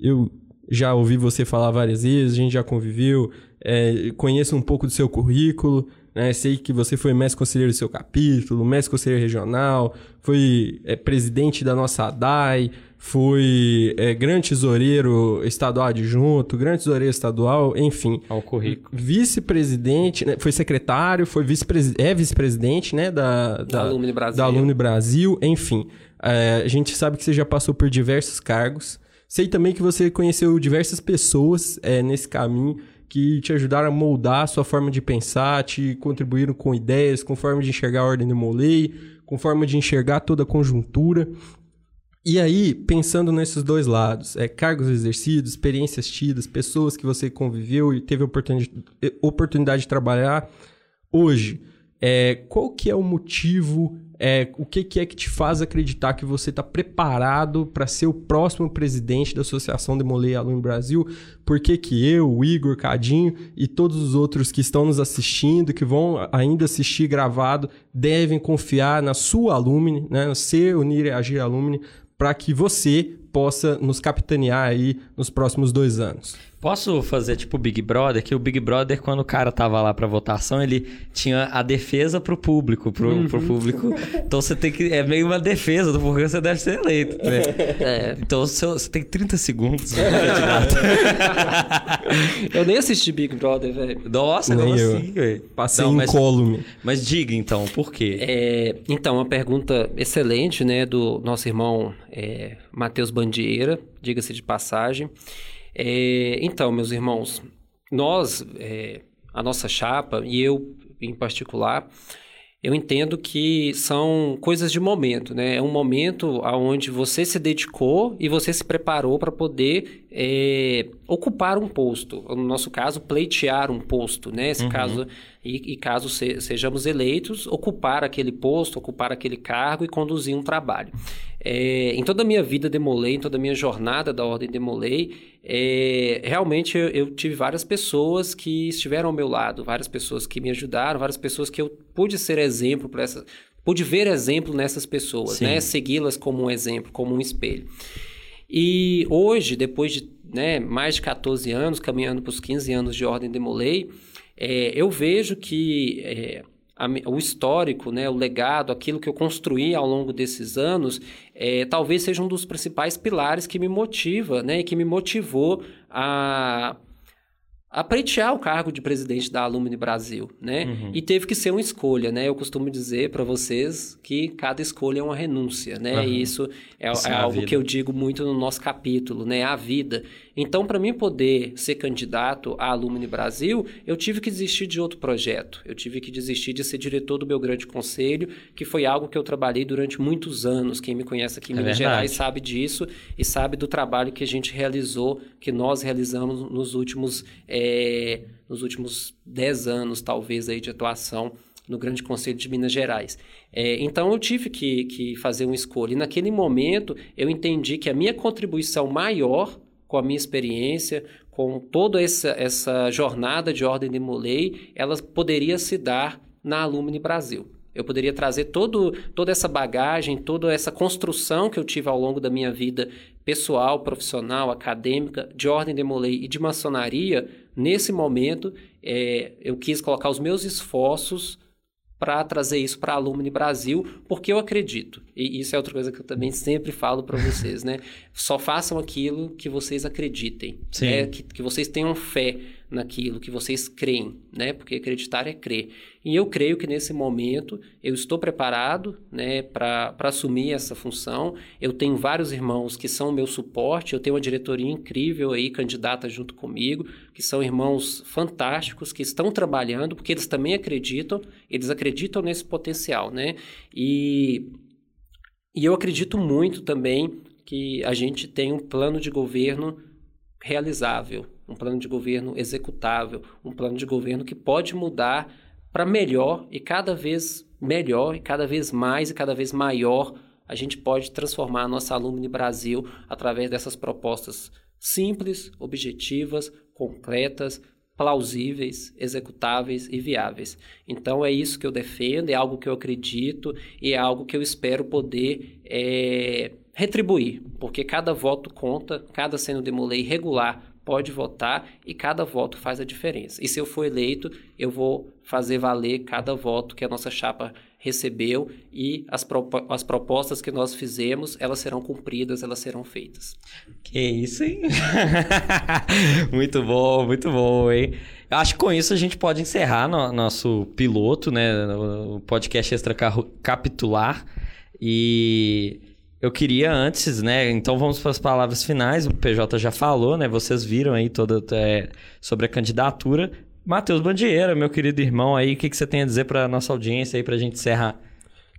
eu já ouvi você falar várias vezes, a gente já conviveu, é, conheço um pouco do seu currículo, né? Sei que você foi mestre conselheiro do seu capítulo, mestre conselheiro regional, foi é, presidente da nossa ADAI, foi é, grande tesoureiro estadual adjunto, grande tesoureiro estadual, enfim. Ao currículo. Vice-presidente, né? foi secretário, foi vice-presidente, é vice-presidente, né? Da, da, da Alumni Brasil. Da Alumni Brasil, enfim. É, a gente sabe que você já passou por diversos cargos. Sei também que você conheceu diversas pessoas é, nesse caminho que te ajudaram a moldar a sua forma de pensar, te contribuíram com ideias, com forma de enxergar a ordem de Molay, com forma de enxergar toda a conjuntura. E aí, pensando nesses dois lados, é, cargos exercidos, experiências tidas, pessoas que você conviveu e teve oportunidade, oportunidade de trabalhar, hoje, é, qual que é o motivo é, o que, que, é que te faz acreditar que você está preparado para ser o próximo presidente da Associação Demolei Aluno Brasil? Por que, que eu, o Igor, Cadinho e todos os outros que estão nos assistindo, que vão ainda assistir gravado, devem confiar na sua alumni, né, ser, unir e agir alumni, para que você possa nos capitanear aí nos próximos dois anos? Posso fazer tipo o Big Brother? Que o Big Brother, quando o cara tava lá pra votação, ele tinha a defesa pro público, pro, uhum. pro público. Então você tem que. É meio uma defesa do porquê você deve ser eleito. Né? É. Então você, você tem 30 segundos. eu nem assisti Big Brother, velho. Nossa, nem eu. assim, velho? Passei Não, incólume. Mas, mas diga então, por quê? É, então, uma pergunta excelente, né, do nosso irmão é, Matheus Bandieira, diga-se de passagem. É, então, meus irmãos, nós, é, a nossa chapa, e eu em particular, eu entendo que são coisas de momento, né? É um momento onde você se dedicou e você se preparou para poder é, ocupar um posto. No nosso caso, pleitear um posto, né? Esse uhum. caso, e, e caso se, sejamos eleitos, ocupar aquele posto, ocupar aquele cargo e conduzir um trabalho. É, em toda a minha vida demolei, em toda a minha jornada da Ordem demolei, é, realmente eu, eu, tive várias pessoas que estiveram ao meu lado, várias pessoas que me ajudaram, várias pessoas que eu pude ser exemplo para essas, pude ver exemplo nessas pessoas, né? Segui-las como um exemplo, como um espelho. E hoje, depois de né, mais de 14 anos, caminhando para os 15 anos de Ordem demolei, é, eu vejo que é, a, o histórico, né, o legado, aquilo que eu construí ao longo desses anos, é, talvez seja um dos principais pilares que me motiva, né, que me motivou a a pleitear o cargo de presidente da Alumni Brasil, né? Uhum. E teve que ser uma escolha, né? Eu costumo dizer para vocês que cada escolha é uma renúncia, né? Uhum. E isso é, isso é, é algo que eu digo muito no nosso capítulo, né? A vida. Então, para mim poder ser candidato à Alumni Brasil, eu tive que desistir de outro projeto. Eu tive que desistir de ser diretor do meu grande conselho, que foi algo que eu trabalhei durante muitos anos. Quem me conhece aqui em é Minas verdade. Gerais sabe disso e sabe do trabalho que a gente realizou, que nós realizamos nos últimos, é, nos últimos 10 anos, talvez, aí, de atuação no Grande Conselho de Minas Gerais. É, então eu tive que, que fazer uma escolha. E naquele momento eu entendi que a minha contribuição maior com a minha experiência, com toda essa, essa jornada de ordem de Molay, ela poderia se dar na Alumni Brasil. Eu poderia trazer todo, toda essa bagagem, toda essa construção que eu tive ao longo da minha vida pessoal, profissional, acadêmica, de ordem de Molay e de maçonaria. Nesse momento, é, eu quis colocar os meus esforços para trazer isso para a Alumni Brasil, porque eu acredito. E isso é outra coisa que eu também sempre falo para vocês, né? Só façam aquilo que vocês acreditem, né? que, que vocês tenham fé naquilo que vocês creem, né? Porque acreditar é crer. E eu creio que nesse momento eu estou preparado, né, para assumir essa função. Eu tenho vários irmãos que são o meu suporte, eu tenho uma diretoria incrível aí, candidata junto comigo, que são irmãos fantásticos que estão trabalhando, porque eles também acreditam, eles acreditam nesse potencial, né? E e eu acredito muito também que a gente tem um plano de governo realizável, um plano de governo executável, um plano de governo que pode mudar para melhor e cada vez melhor e cada vez mais e cada vez maior a gente pode transformar a nossa Alumni Brasil através dessas propostas simples, objetivas, concretas, plausíveis, executáveis e viáveis. Então é isso que eu defendo, é algo que eu acredito e é algo que eu espero poder é, retribuir, porque cada voto conta, cada sendo de regular pode votar e cada voto faz a diferença. E se eu for eleito, eu vou fazer valer cada voto que a nossa chapa recebeu e as, pro, as propostas que nós fizemos, elas serão cumpridas, elas serão feitas. Que isso, hein? muito bom, muito bom, hein? Acho que com isso a gente pode encerrar no, nosso piloto, né? O podcast extra capitular. E eu queria antes, né? Então vamos para as palavras finais. O PJ já falou, né? Vocês viram aí toda é, sobre a candidatura. Matheus Bandieira, meu querido irmão aí, o que, que você tem a dizer para nossa audiência aí para a gente encerrar?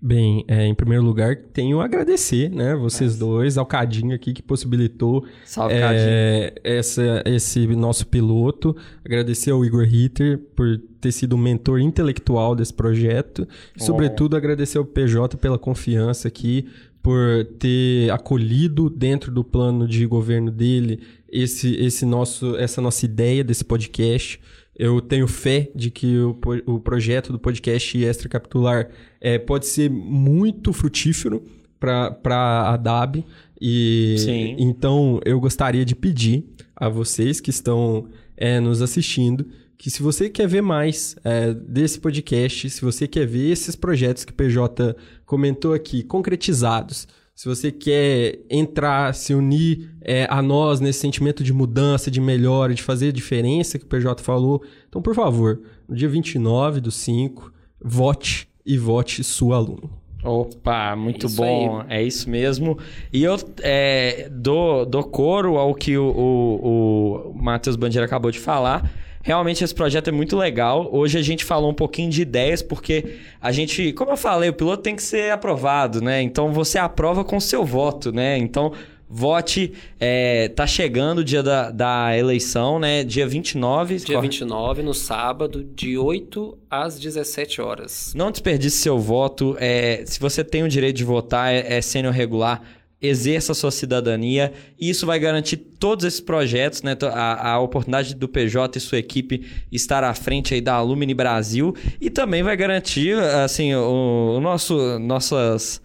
Bem, é, em primeiro lugar, tenho a agradecer, né, vocês Nossa. dois, ao Cadinho aqui que possibilitou Salve, é, essa, esse nosso piloto. Agradecer ao Igor Ritter por ter sido o mentor intelectual desse projeto. E, sobretudo, agradecer ao PJ pela confiança aqui, por ter acolhido dentro do plano de governo dele esse, esse nosso, essa nossa ideia desse podcast. Eu tenho fé de que o, o projeto do podcast Extra Capitular é, pode ser muito frutífero para a DAB. E Sim. então eu gostaria de pedir a vocês que estão é, nos assistindo que se você quer ver mais é, desse podcast, se você quer ver esses projetos que o PJ comentou aqui concretizados, se você quer entrar, se unir é, a nós nesse sentimento de mudança, de melhora, de fazer a diferença que o PJ falou, então, por favor, no dia 29 do 5, vote e vote sua aluno. Opa, muito isso bom. Aí. É isso mesmo. E eu é, dou, dou coro ao que o, o, o Matheus Bandeira acabou de falar. Realmente esse projeto é muito legal. Hoje a gente falou um pouquinho de ideias, porque a gente, como eu falei, o piloto tem que ser aprovado, né? Então você aprova com seu voto, né? Então vote. É, tá chegando o dia da, da eleição, né? Dia 29. Dia corre... 29, no sábado, de 8 às 17 horas. Não desperdice seu voto. É, se você tem o direito de votar, é, é sênior regular exerça sua cidadania e isso vai garantir todos esses projetos, né? A, a, oportunidade do PJ e sua equipe estar à frente aí da Alumni Brasil e também vai garantir, assim, o, o nosso, nossas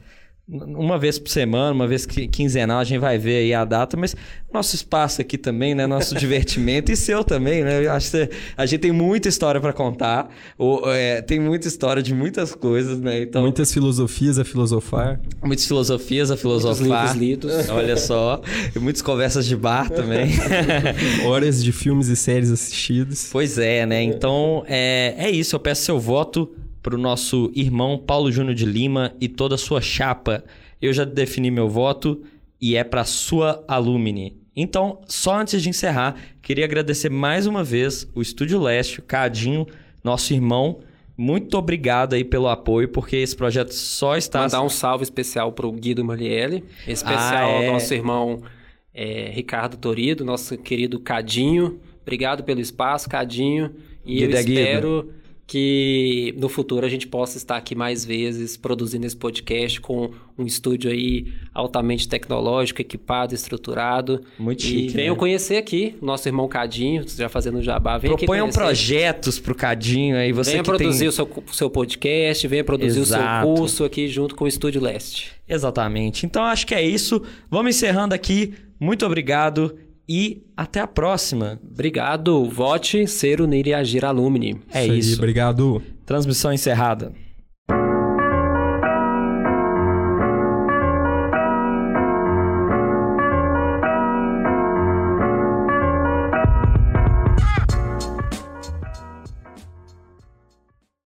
uma vez por semana, uma vez quinzenal, a gente vai ver aí a data, mas nosso espaço aqui também, né? Nosso divertimento e seu também, né? Eu acho que a gente tem muita história para contar, ou, é, tem muita história de muitas coisas, né? Então, muitas filosofias a filosofar. Muitas filosofias a filosofar. Muitos livros lidos. Olha só. E muitas conversas de bar também. Horas de filmes e séries assistidos. Pois é, né? Então, é, é isso. Eu peço seu voto para o nosso irmão Paulo Júnior de Lima e toda a sua chapa. Eu já defini meu voto e é para sua alumni. Então, só antes de encerrar, queria agradecer mais uma vez o Estúdio Leste, o Cadinho, nosso irmão. Muito obrigado aí pelo apoio, porque esse projeto só está... Mandar um salve especial para o Guido Malielli, especial ah, é... ao nosso irmão é, Ricardo Torido, nosso querido Cadinho. Obrigado pelo espaço, Cadinho. E Guido eu é espero... Guido que no futuro a gente possa estar aqui mais vezes produzindo esse podcast com um estúdio aí altamente tecnológico, equipado, estruturado. Muito chique. E venham né? conhecer aqui nosso irmão Cadinho, já fazendo jabá. Venha Proponham projetos pro Cadinho aí. Você venha produzir tem... o seu, seu podcast, venha produzir Exato. o seu curso aqui junto com o Estúdio Leste. Exatamente. Então acho que é isso. Vamos encerrando aqui. Muito obrigado e até a próxima. Obrigado. Vote ser unir e agir alumni. É isso. isso. Obrigado. Transmissão encerrada.